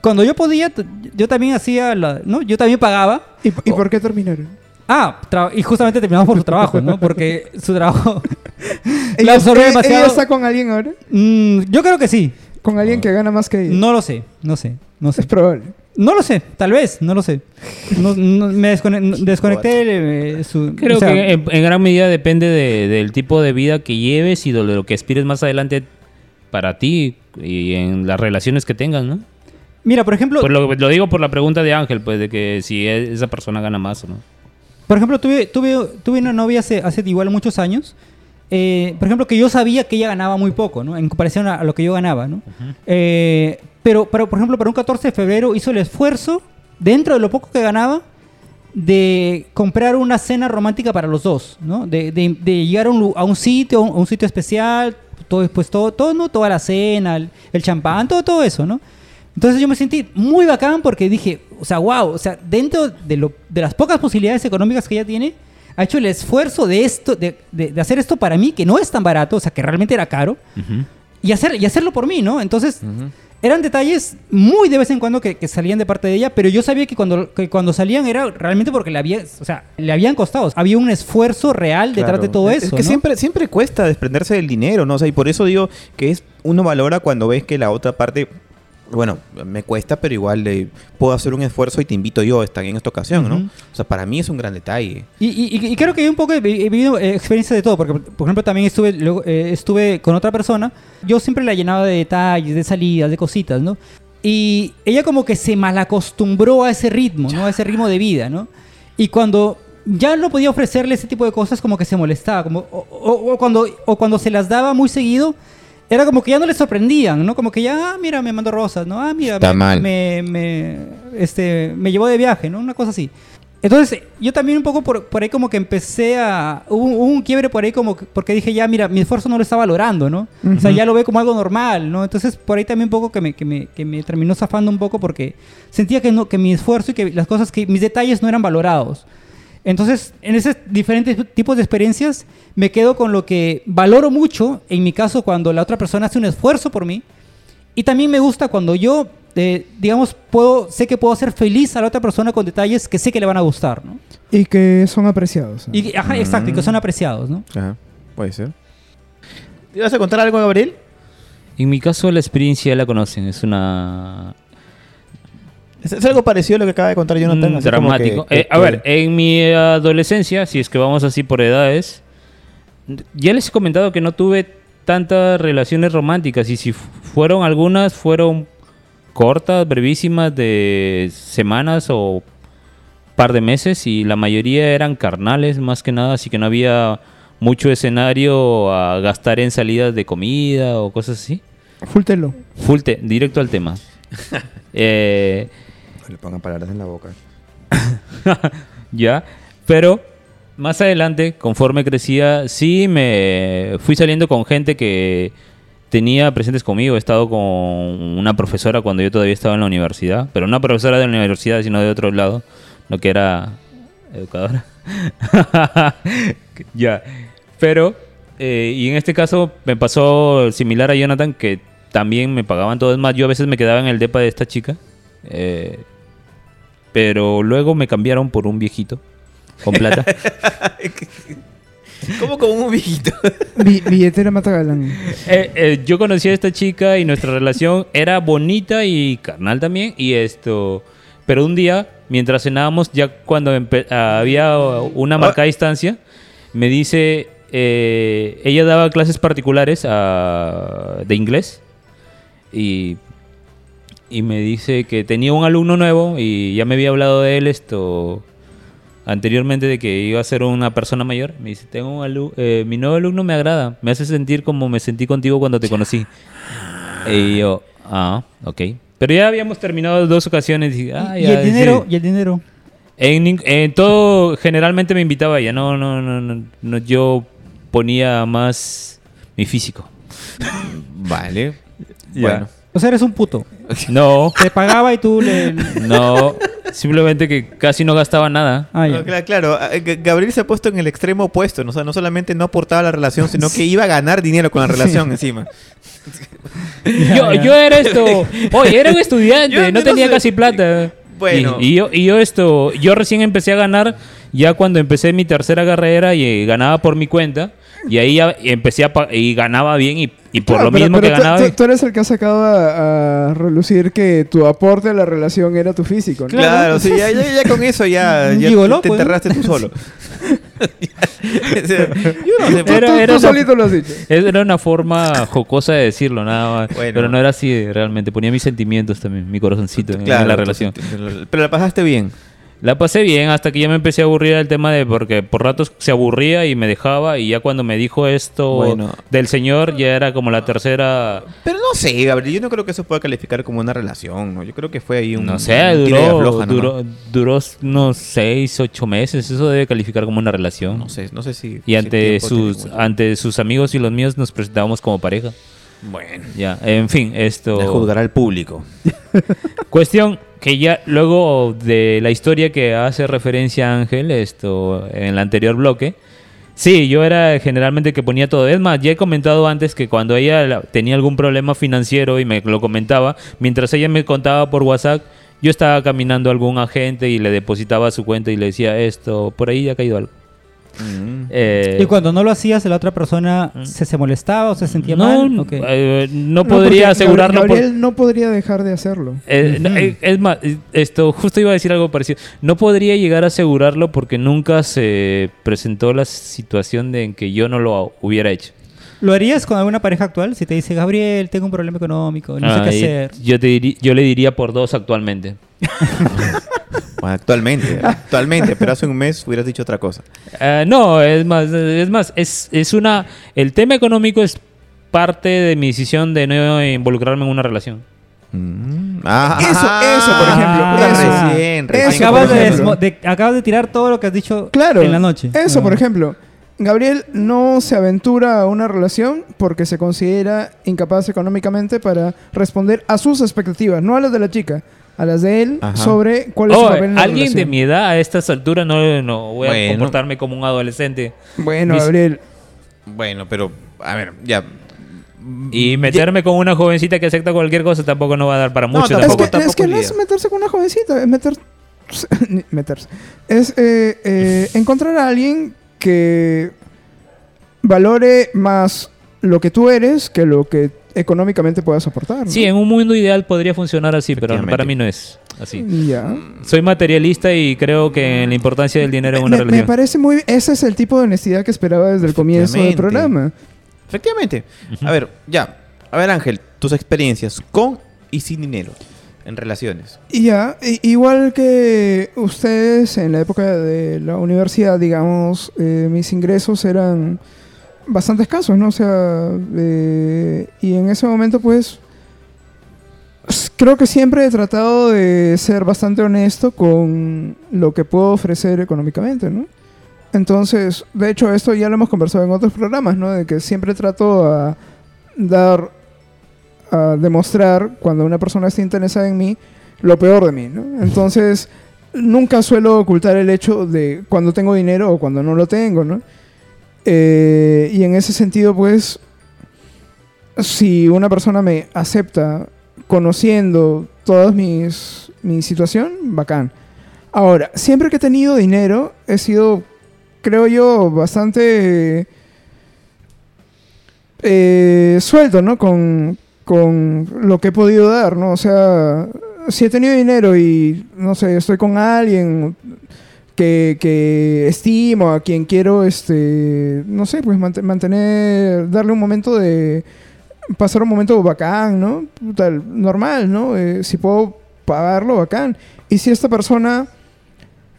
cuando yo podía, yo también hacía, la, ¿no? Yo también pagaba. ¿Y, y por qué terminaron? Ah, tra- y justamente terminamos por su trabajo, ¿no? Porque su trabajo... la ¿Ella, absorbió ella- demasiado. ella está con alguien ahora? Mm, yo creo que sí. ¿Con alguien que gana más que ella? No lo sé, no sé, no sé. Es probable. No lo sé, tal vez, no lo sé. No- no- me descone- desconecté eh, su... Creo o sea, que en, en gran medida depende de- del tipo de vida que lleves y de lo que aspires más adelante para ti y en las relaciones que tengas, ¿no? Mira, por ejemplo, Pues lo, lo digo por la pregunta de Ángel, pues de que si e- esa persona gana más o no. Por ejemplo, tuve, tuve, tuve una novia hace, hace igual muchos años. eh, por ejemplo, que yo sabía que ella ganaba muy poco, ¿no? En comparación a, a lo que yo ganaba, ¿no? Eh, pero, pero, por ejemplo, para un 14 de febrero hizo el esfuerzo, dentro de lo poco que ganaba, de comprar una cena romántica para los dos, ¿no? De, de- de llegar a un, a un sitio, a un sitio especial, todo, pues todo, todo, ¿no? Toda la cena, el, el champán, todo, todo eso, ¿no? Entonces yo me sentí muy bacán porque dije, o sea, wow, o sea, dentro de, lo, de las pocas posibilidades económicas que ella tiene, ha hecho el esfuerzo de esto, de, de- de hacer esto para mí, que no es tan barato, o sea, que realmente era caro, y, hacer, y hacerlo por mí, ¿no? Entonces, eran detalles muy de vez en cuando que, que salían de parte de ella, pero yo sabía que cuando, que cuando salían era realmente porque le, había, o sea, le habían costado. Había un esfuerzo real detrás de todo Es- eso. Es que ¿no? siempre, siempre cuesta desprenderse del dinero, ¿no? O sea, y por eso digo que es uno valora cuando ves que la otra parte, bueno, me cuesta, pero igual le puedo hacer un esfuerzo y te invito yo a estar en esta ocasión, ¿no? Ujú. O sea, para mí es un gran detalle. Y, y- y creo que hay un poco, he vivido eh, experiencia de todo, porque por ejemplo también estuve, luego, eh, estuve con otra persona, yo siempre la llenaba de detalles, de salidas, de cositas, ¿no? Y ella como que se malacostumbró a ese ritmo, ¿no? A ese ritmo de vida, ¿no? Y cuando ya no podía ofrecerle ese tipo de cosas, como que se molestaba, como, o, o- o cuando, o cuando se las daba muy seguido, era como que ya no le sorprendían, ¿no? Como que ya, ah, mira, me mandó rosas, ¿no? Ah, mira, Está me, mal. me, me, este, me llevó de viaje, ¿no? Una cosa así. Entonces, yo también un poco por, por ahí como que empecé a... Hubo, hubo un quiebre por ahí como que- porque dije, ya, mira, mi esfuerzo no lo está valorando, ¿no? O sea, ya lo ve como algo normal, ¿no? Entonces, por ahí también un poco que me, que me, que me terminó zafando un poco porque sentía que, no, que mi esfuerzo y que las cosas, que mis detalles no eran valorados. Entonces, en esos diferentes tipos de experiencias, me quedo con lo que valoro mucho, en mi caso, cuando la otra persona hace un esfuerzo por mí. Y también me gusta cuando yo, eh, digamos, puedo, sé que puedo hacer feliz a la otra persona con detalles que sé que le van a gustar, ¿no? Y que son apreciados. ¿no? Y, ajá, exacto, y que son apreciados, ¿no? Ajá, puede ser. ¿Te ibas a contar algo, Gabriel? En mi caso la experiencia ya la conocen, es una... Es, es algo parecido a lo que acaba de contar Jonathan. Mm, dramático. que- que- Eh, a ver, en mi adolescencia, si es que vamos así por edades, ya les he comentado que no tuve tantas relaciones románticas y si fu- fueron algunas, fueron cortas, brevísimas, de semanas o par de meses y la mayoría eran carnales más que nada, así que no había mucho escenario a gastar en salidas de comida o cosas así. Full telo. Full te- directo al tema. eh, No le pongan palabras en la boca. ya, pero más adelante, conforme crecía, sí me fui saliendo con gente que tenía presentes conmigo. He estado con una profesora cuando yo todavía estaba en la universidad, pero no una profesora de la universidad, sino de otro lado, no que era educadora. ya, pero, eh, y en este caso me pasó similar a Jonathan, que también me pagaban todo. Es más, yo a veces me quedaba en el depa de esta chica. eh, pero luego me cambiaron por un viejito con plata. ¿Cómo como un viejito? Bi- billetera mata galán. Eh, eh, yo conocí a esta chica y nuestra relación era bonita y carnal también. Y esto. Pero un día, mientras cenábamos, ya cuando ah, había una marcada distancia, me dice. eh, ella daba clases particulares ah, de inglés. Y y me dice que tenía un alumno nuevo y ya me había hablado de él esto anteriormente de que iba a ser una persona mayor. Me dice, tengo un alu- eh, mi nuevo alumno me agrada, me hace sentir como me sentí contigo cuando te conocí. Y yo, ah, ok. Pero ya habíamos terminado dos ocasiones y, ah, y ya, el dinero, sí. y el dinero. En, en todo, generalmente me invitaba ella. No, no, no, no, no, Yo ponía más mi físico. Vale. Ya. Bueno. O sea, eres un puto. No, Te pagaba y tú le... no. Simplemente que casi no gastaba nada. Ah, ya. No, claro, claro. Ah, G- Gabriel se ha puesto en el extremo opuesto. ¿no? O sea, no solamente no aportaba a la relación, sino que iba a ganar dinero con la relación encima. Yo, yo era esto. Oye, era un estudiante, Yo- no yo no tenía sé. casi plata. Bueno. Y, y yo, y yo esto, yo recién empecé a ganar ya cuando empecé mi tercera carrera y eh, ganaba por mi cuenta. Y ahí ya empecé a y ganaba bien y, y por Claro, lo pero- mismo pero que tú- ganaba. Tú, tú eres el que ha sacado a, a relucir que tu aporte a la relación era tu físico. ¿no? Claro, sí, ya, ya- ya con eso ya, ya te pues. enterraste tú solo. Yo no sé, Tú, Era- tú- tú era una- solito lo has dicho. Era una forma jocosa de decirlo, nada más. Bueno. Pero no era así realmente. Ponía mis sentimientos también, mi corazoncito claro, en la relación. Pero la pasaste bien. La pasé bien hasta que ya me empecé a aburrir del tema de porque por ratos se aburría y me dejaba y ya cuando me dijo esto Bueno. del señor ya era como la tercera Pero no sé, Gabriel, yo no creo que eso pueda calificar como una relación, ¿no? Yo creo que fue ahí un no sé un duró afloja nomás. duró, duró unos seis ocho meses eso debe calificar como una relación No sé, no sé si... y ante sus ante sus amigos y los míos nos presentábamos como pareja Bueno, ya en fin esto juzgará el público. Cuestión que ya luego de la historia que hace referencia Ángel, esto en el anterior bloque, sí, yo era generalmente que ponía todo. Es más, ya he comentado antes que cuando ella la- tenía algún problema financiero y me lo comentaba, mientras ella me contaba por WhatsApp, yo estaba caminando a algún agente y le depositaba su cuenta y le decía esto, por ahí ya ha caído algo. Mm. Eh, Y cuando no lo hacías, la otra persona se, se molestaba o se sentía no, mal. ¿o qué? eh, no porque podría asegurarlo por- Gabriel no podría dejar de hacerlo. Eh, no, eh, es más, eh, esto justo iba a decir algo parecido. No podría llegar a asegurarlo porque nunca se presentó la situación de en que yo no lo hubiera hecho. ¿Lo harías con alguna pareja actual? Si te dice, Gabriel, tengo un problema económico, no sé qué Ah, hacer. Yo, te yo le diría por dos actualmente. Bueno, actualmente, actualmente, pero hace un mes hubieras dicho otra cosa. Ah, no, es más, es más, es, es una. El tema económico es parte de mi decisión de no involucrarme en una relación. Mm. Ah, Eso, ah, eso, por ejemplo, eso. Recién, recién. Eso, acabas, por de, ejemplo. desmo- de- acabas de tirar todo lo que has dicho Claro. en la noche. Eso, Ah. por ejemplo. Gabriel no se aventura a una relación porque se considera incapaz económicamente para responder a sus expectativas, no a las de la chica, a las de él Ajá. sobre cuál es su Oh, papel en la alguien de mi edad a estas alturas no, no voy a comportarme como un adolescente. Bueno, Mis- Gabriel, Bueno, pero, a ver, ya. Y meterme con una jovencita que acepta cualquier cosa tampoco no va a dar para No, mucho. es tampoco- que, tampoco. es que no es meterse con una jovencita, es meter... meterse. Es eh, eh, encontrar a alguien que valore más lo que tú eres que lo que económicamente puedas aportar. ¿no? Sí, en un mundo ideal podría funcionar así, pero para mí no es así. Ya. Soy materialista y creo que la importancia del dinero en una me, me relación. parece muy... Ese es el tipo de honestidad que esperaba desde el comienzo del Efectivamente. programa. Efectivamente. A ver, ya. A ver, Ángel, tus experiencias con y sin dinero en relaciones. Ya, igual que ustedes en la época de la universidad, digamos, eh, mis ingresos eran bastante escasos, ¿no? O sea, eh, y en ese momento, pues, creo que siempre he tratado de ser bastante honesto con lo que puedo ofrecer económicamente, ¿no? Entonces, de hecho, esto ya lo hemos conversado en otros programas, ¿no? De que siempre trato a dar, a demostrar cuando una persona está interesada en mí, lo peor de mí, ¿no? Entonces, nunca suelo ocultar el hecho de cuando tengo dinero o cuando no lo tengo, ¿no? Eh, y en ese sentido, pues, si una persona me acepta conociendo toda mis, mi situación, bacán. Ahora, siempre que he tenido dinero, he sido, creo yo, bastante eh, suelto, ¿no? Con, con lo que he podido dar, ¿no? O sea, si he tenido dinero y, no sé, estoy con alguien que, estimo, a quien quiero, este, no sé, pues mant- mantener, darle un momento de pasar un momento bacán, ¿no? Puta, normal, ¿no? Eh, si puedo pagarlo, bacán. Y si esta persona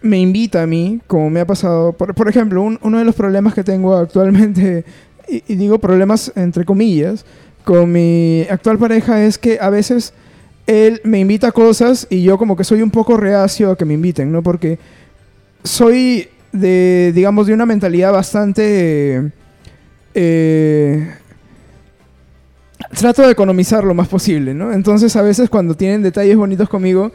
me invita a mí, como me ha pasado, por, por ejemplo, un- uno de los problemas que tengo actualmente, y, y digo problemas entre comillas, con mi actual pareja es que a veces él me invita a cosas y yo como que soy un poco reacio a que me inviten, ¿no? Porque soy de, digamos, de una mentalidad bastante... eh, trato de economizar lo más posible, ¿no? Entonces a veces cuando tienen detalles bonitos conmigo,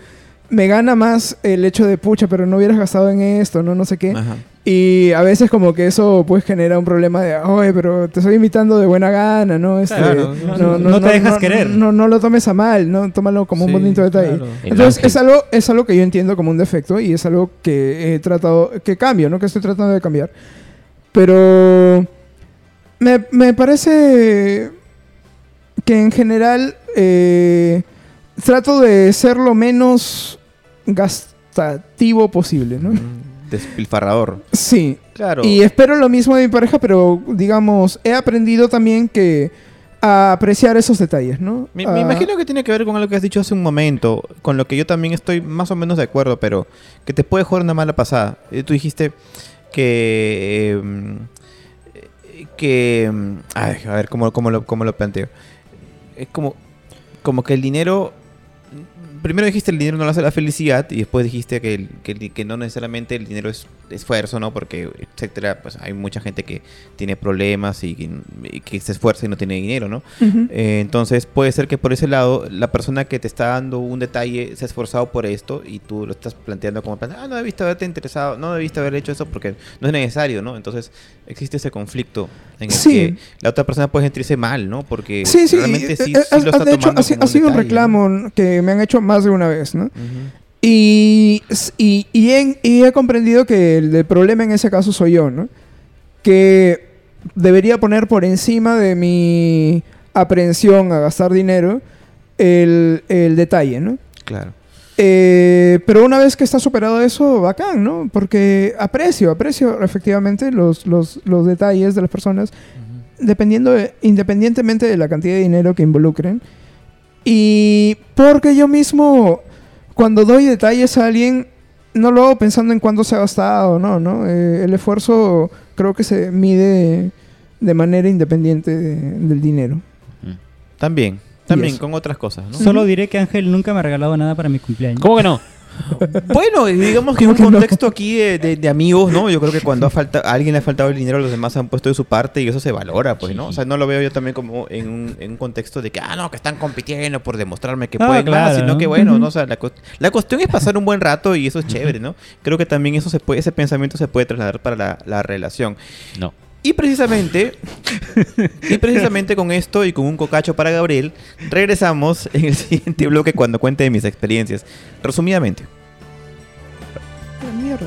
me gana más el hecho de, pucha, pero no hubieras gastado en esto, ¿no? No sé qué. Ajá. Y a veces como que eso pues genera un problema de, oye, pero te estoy invitando de buena gana, ¿no? Este, Claro, no- no te dejas querer. No, no lo tomes a mal, ¿no? Tómalo como un bonito detalle. claro. Entonces es algo, es algo que yo entiendo como un defecto y es algo que he tratado, que cambio, ¿no? Que estoy tratando de cambiar. Pero me, me parece que en general eh, trato de ser lo menos gastativo posible, ¿no? Mm, Despilfarrador. Sí. Claro. Y espero lo mismo de mi pareja, pero digamos, he aprendido también que a apreciar esos detalles, ¿no? Me, Ah, imagino que tiene que ver con algo que has dicho hace un momento, con lo que yo también estoy más o menos de acuerdo, pero que te puede jugar una mala pasada. Eh, Tú dijiste que... eh, eh, que... ay, a ver, ¿cómo, cómo, lo, cómo lo planteo? Es como, como que el dinero... Primero dijiste el dinero no hace la felicidad y después dijiste que, que, que no necesariamente el dinero es esfuerzo, ¿no? Porque, etcétera, pues hay mucha gente que tiene problemas y, que- y que se esfuerza y no tiene dinero, ¿no? Eh, entonces puede ser que por ese lado la persona que te está dando un detalle se ha esforzado por esto y tú lo estás planteando como, ah, no debiste haberte interesado, no debiste haber hecho eso porque no es necesario, ¿no? Entonces existe ese conflicto en el Sí. que la otra persona puede sentirse mal, ¿no? Porque Sí, sí, realmente eh, sí, eh, sí ha- lo está de hecho, tomando ha, si- como ha sido un reclamo que me han hecho más de una vez, ¿no? Y, y, y he, y he comprendido que el, el problema en ese caso soy yo, ¿no? Que debería poner por encima de mi aprehensión a gastar dinero el, el detalle, ¿no? Claro. Eh, pero una vez que está superado eso, bacán, ¿no? Porque aprecio, aprecio efectivamente los, los, los detalles de las personas, dependiendo de- independientemente de la cantidad de dinero que involucren. Y porque yo mismo, cuando doy detalles a alguien, no lo hago pensando en cuánto se ha gastado, no, ¿no? Eh, el esfuerzo creo que se mide de manera independiente de- del dinero. También, también eso. con otras cosas, ¿no? Solo diré que Ángel nunca me ha regalado nada para mi cumpleaños. ¿Cómo que no? Bueno, digamos que en un contexto aquí de, de- de amigos, ¿no? Yo creo que cuando a, falta, a alguien le ha faltado el dinero, los demás han puesto de su parte y eso se valora, pues, ¿no? O sea, no lo veo yo también como en un, en un contexto de que, ah, no, que están compitiendo por demostrarme que Ah, pueden más, claro, sino ¿no? que, bueno. ¿no? O sea, la, la cuestión es pasar un buen rato y eso es chévere, ¿no? Creo que también eso se puede, ese pensamiento se puede trasladar para la, la relación. No. Y precisamente, y precisamente con esto y con un cocacho para Gabriel, regresamos en el siguiente bloque cuando cuente de mis experiencias. Resumidamente. mierda.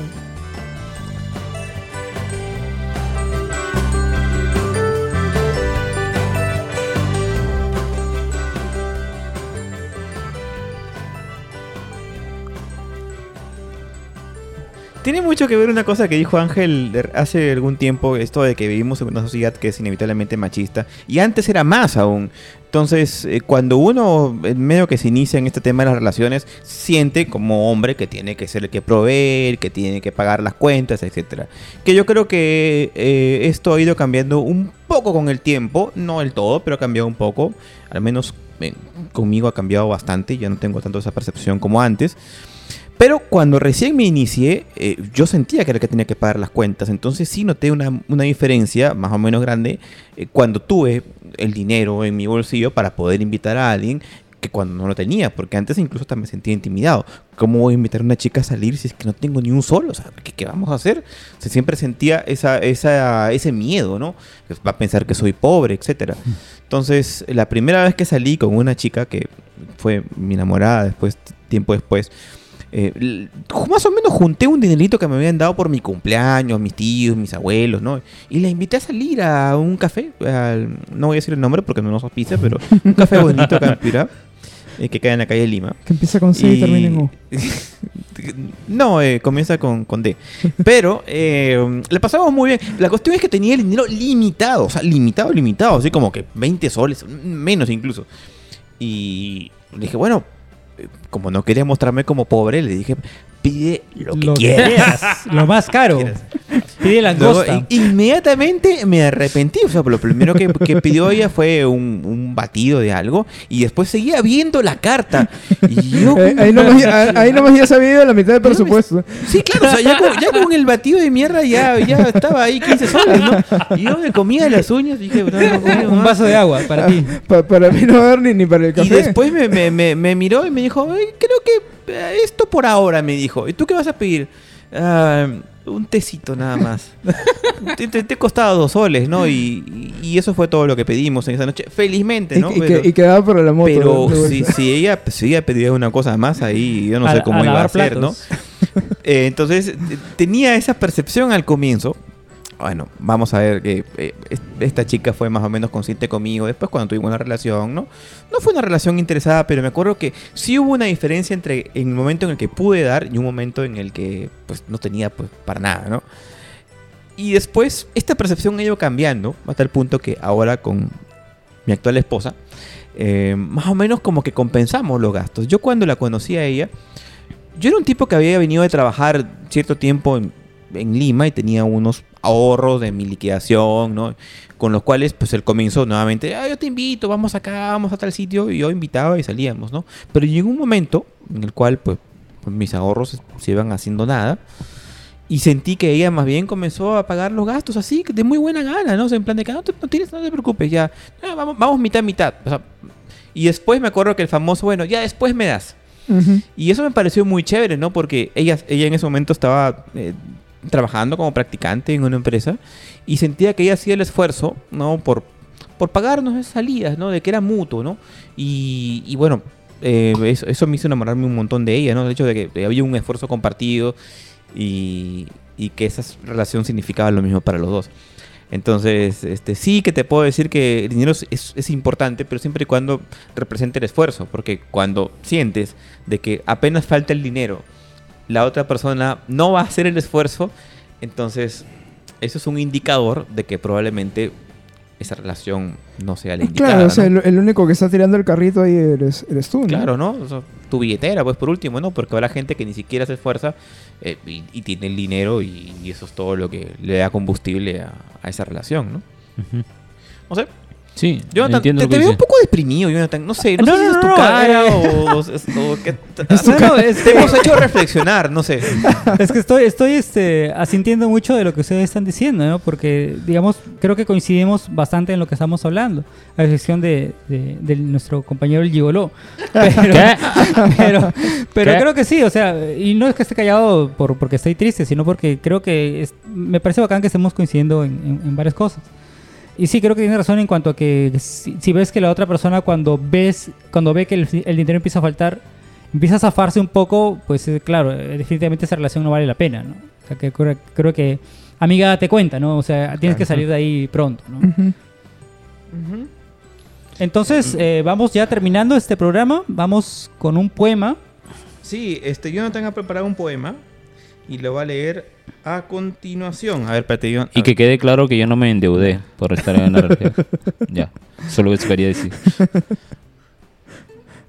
Tiene mucho que ver una cosa que dijo Ángel hace algún tiempo, esto de que vivimos en una sociedad que es inevitablemente machista, y antes era más aún. Entonces, eh, cuando uno, en medio que se inicia en este tema de las relaciones, siente como hombre que tiene que ser el que proveer, que tiene que pagar las cuentas, etcétera. Que yo creo que eh, esto ha ido cambiando un poco con el tiempo, no del todo, pero ha cambiado un poco. Al menos eh, conmigo ha cambiado bastante, ya no tengo tanto esa percepción como antes. Pero cuando recién me inicié, eh, yo sentía que era el que tenía que pagar las cuentas. Entonces sí noté una, una diferencia más o menos grande eh, cuando tuve el dinero en mi bolsillo para poder invitar a alguien que cuando no lo tenía. Porque antes incluso hasta me sentía intimidado. ¿Cómo voy a invitar a una chica a salir si es que no tengo ni un solo? O sea, ¿qué, qué vamos a hacer? O sea, siempre sentía esa, esa, ese miedo, ¿no? Va a pensar que soy pobre, etcétera. Entonces, la primera vez que salí con una chica que fue mi enamorada después, tiempo después, eh, más o menos junté un dinerito que me habían dado por mi cumpleaños, mis tíos, mis abuelos, ¿no? Y la invité a salir a un café, al- no voy a decir el nombre porque no nos auspicia, pero un café bonito acá en Piura. eh, que queda en la calle Lima. Que empieza con C y, termina en O. no, eh, comienza con, con D. Pero eh, le pasamos muy bien. La cuestión es que tenía el dinero limitado, o sea, limitado, limitado, así como que 20 soles, menos incluso. Y dije, bueno, como no quería mostrarme como pobre, le dije, pide lo que Lo quieras. quieras, Lo más caro. Pide Luego, langosta. i- inmediatamente me arrepentí. O sea, lo primero que, que pidió ella fue un, un batido de algo. Y después seguía viendo la carta. Y yo. Eh, ahí, nomás ya, ahí nomás ya se había ido la mitad del presupuesto. Sí, claro, o sea, ya con, ya con el batido de mierda ya, ya estaba ahí 15 soles, ¿no? Y yo me comía las uñas y dije, no, no, no, Un vaso de agua para ti. Pa- para mí no va a haber ni, ni para el café. Y después me, me, me, me miró y me dijo, "Ay, creo que esto por ahora, me dijo. ¿Y tú qué vas a pedir? "Ah, un tecito nada más. te, te, te costaba dos soles, ¿no? Y, y eso fue todo lo que pedimos en esa noche. Felizmente, ¿no? y pero que- y quedaba para la moto. pero si, si ella, si ella pedía una cosa más ahí, yo no A- sé cómo a iba a hacer, platos. ¿no? Eh, entonces, eh, tenía esa percepción al comienzo. Bueno, vamos a ver que eh, es- esta chica fue más o menos consciente conmigo. Después, cuando tuvimos una relación, ¿no? No fue una relación interesada, pero me acuerdo que sí hubo una diferencia entre en el momento en el que pude dar y un momento en el que, pues, no tenía, pues, para nada, ¿no? Y después, esta percepción ha ido cambiando hasta el punto que ahora con mi actual esposa, eh, más o menos como que compensamos los gastos. Yo cuando la conocí a ella, yo era un tipo que había venido de trabajar cierto tiempo en, en Lima y tenía unos ahorros de mi liquidación, ¿no? Con los cuales, pues, el comienzo nuevamente, ah, yo te invito, vamos acá, vamos a tal sitio, y yo invitaba y salíamos, ¿no? Pero llegó un momento en el cual, pues, pues, mis ahorros se iban haciendo nada. Y sentí que ella más bien comenzó a pagar los gastos así, de muy buena gana, ¿no? O sea, en plan de que no te, no tienes, no te preocupes, ya, "Ah, vamos, vamos mitad, mitad. O sea, y después me acuerdo que el famoso, bueno, ya después me das. Ujú. Y eso me pareció muy chévere, ¿no? Porque ella, ella en ese momento estaba eh, trabajando como practicante en una empresa y sentía que ella hacía el esfuerzo, ¿no? Por, por pagarnos esas salidas, ¿no? De que era mutuo, ¿no? Y, y bueno, eh, eso, eso me hizo enamorarme un montón de ella, ¿no? El hecho de que había un esfuerzo compartido y, y que esa relación significaba lo mismo para los dos. Entonces, este, sí que te puedo decir que el dinero es, es- importante, pero siempre y cuando represente el esfuerzo, porque cuando sientes de que apenas falta el dinero, la otra persona no va a hacer el esfuerzo, entonces eso es un indicador de que probablemente esa relación no sea la indicada. Claro, o sea, ¿no? el, el único que está tirando el carrito ahí eres, eres tú, ¿no? Claro, ¿no? O sea, tu billetera, pues por último, ¿no? Porque habrá gente que ni siquiera se esfuerza eh, y, y tiene el dinero y, y eso es todo lo que le da combustible a, a esa relación, ¿no? No sé, Sí, Jonathan, entiendo te, lo te que veo un poco deprimido, Jonathan. No sé, no, No, sé si no, es tu no, cara eh. o. Es te hemos hecho reflexionar, no sé. Es que estoy, estoy este, asintiendo mucho de lo que ustedes están diciendo, ¿no? Porque, digamos, creo que coincidimos bastante en lo que estamos hablando, a excepción de, de- de nuestro compañero el Gigoló. Pero, pero, pero ¿Qué? creo que sí, o sea, y no es que esté callado por, porque estoy triste, sino porque creo que es- me parece bacán que estemos coincidiendo en, en- en varias cosas. Y sí, creo que tiene razón en cuanto a que si, si ves que la otra persona cuando ves, cuando ve que el, el dinero empieza a faltar, empieza a zafarse un poco, pues eh, claro, eh, definitivamente esa relación no vale la pena, ¿no? O sea, que creo, creo que, amiga, date cuenta, ¿no? O sea, tienes que salir de ahí pronto, ¿no? Entonces, eh, vamos ya terminando este programa, vamos con un poema. Sí, este, Jonathan ha preparado un poema y lo va a leer a continuación. A ver, espérate, Jon- Y que quede claro que yo no me endeudé por estar en la región. ya, solo eso quería decir.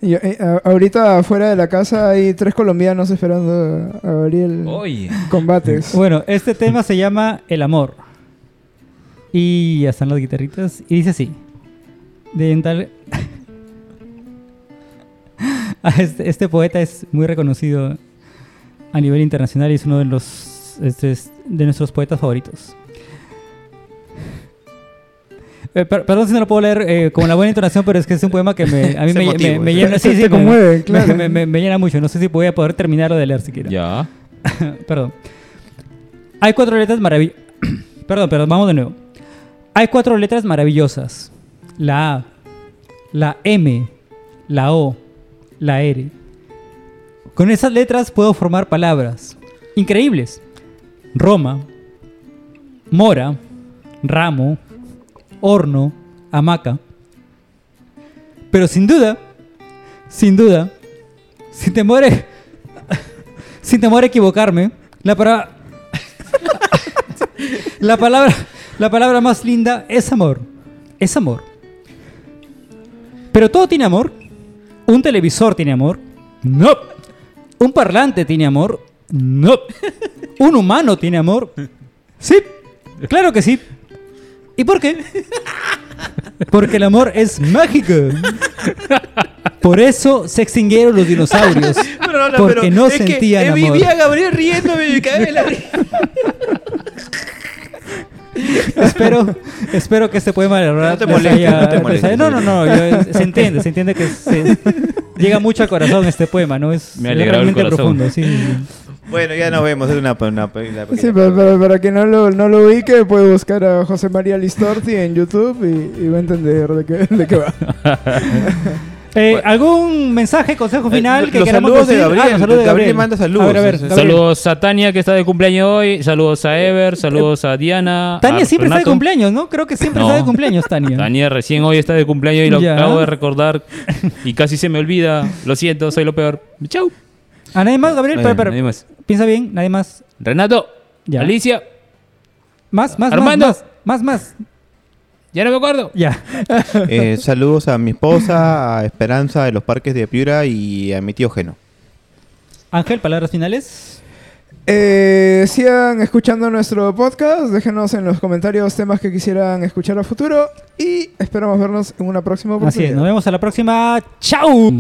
Eh, a- ahorita afuera de la casa hay tres colombianos esperando a Gabriel Oye. combates. Bueno, este tema se llama El amor. Y ya están las guitarritas. Y dice así. De en tal... Ah, este, este poeta es muy reconocido a nivel internacional y es uno de los este es de nuestros poetas favoritos. Eh, per- perdón si no lo puedo leer eh, con la buena entonación, pero es que es un poema que me, a mí me, llena. Sí, sí, me- conmueve, me- claro. me, me- me llena mucho. No sé si voy a poder terminarlo de leer siquiera. Ya. Perdón. Hay cuatro letras maravillosas. perdón, perdón, vamos de nuevo. Hay cuatro letras maravillosas. La A, la M, la O, la R. Con esas letras puedo formar palabras increíbles. Roma, mora, ramo, horno, hamaca. Pero sin duda, sin duda, sin temor, a- sin temor a equivocarme, la palabra, la palabra, la palabra más linda es amor, es amor. Pero todo tiene amor. Un televisor tiene amor. No. Un parlante tiene amor. No. Un humano tiene amor. Sí. Claro que sí. ¿Y por qué? Porque el amor es mágico. Por eso se extinguieron los dinosaurios. porque no sentían amor. Gabriel riéndome y me la. espero, espero que este poema de verdad No te les molestes, haya- no te haya- no, no, no, yo- se entiende, se entiende que se- llega mucho al corazón este poema, ¿no? Es, Me realmente profundo, sí. Bueno, ya nos vemos. Es una, una, una Sí, pero, pero para quien no lo, no lo ubique, puede buscar a José María Listorti en YouTube y, y va a entender de qué, de qué va. Eh, ¿Algún mensaje, consejo final Eh, que los queramos saludos de decir? Gabriel. Ah, los saludos de Gabriel Gabriel. manda saludos. A ver, a. Gabriel. Saludos a Tania que está de cumpleaños hoy. Saludos a Ever. Saludos a Diana. Tania a siempre está de Renato. cumpleaños, ¿no? Creo que siempre No. está de cumpleaños, Tania. Tania recién hoy está de cumpleaños y lo Ya. acabo de recordar y casi se me olvida. Lo siento, soy lo peor. Chau. ¿A nadie más, Gabriel? Pero, pero, nadie más. Piensa bien, nadie más. Renato. Ya. Alicia. Más, más, Armando. más, más, más, más. Ya no me acuerdo. Ya. Eh, saludos a mi esposa, a Esperanza de los parques de Piura y a mi tío Geno. Ángel, palabras finales. Eh, sigan escuchando nuestro podcast, déjenos en los comentarios temas que quisieran escuchar a futuro y esperamos vernos en una próxima Así oportunidad. es, nos vemos a la próxima. ¡Chao!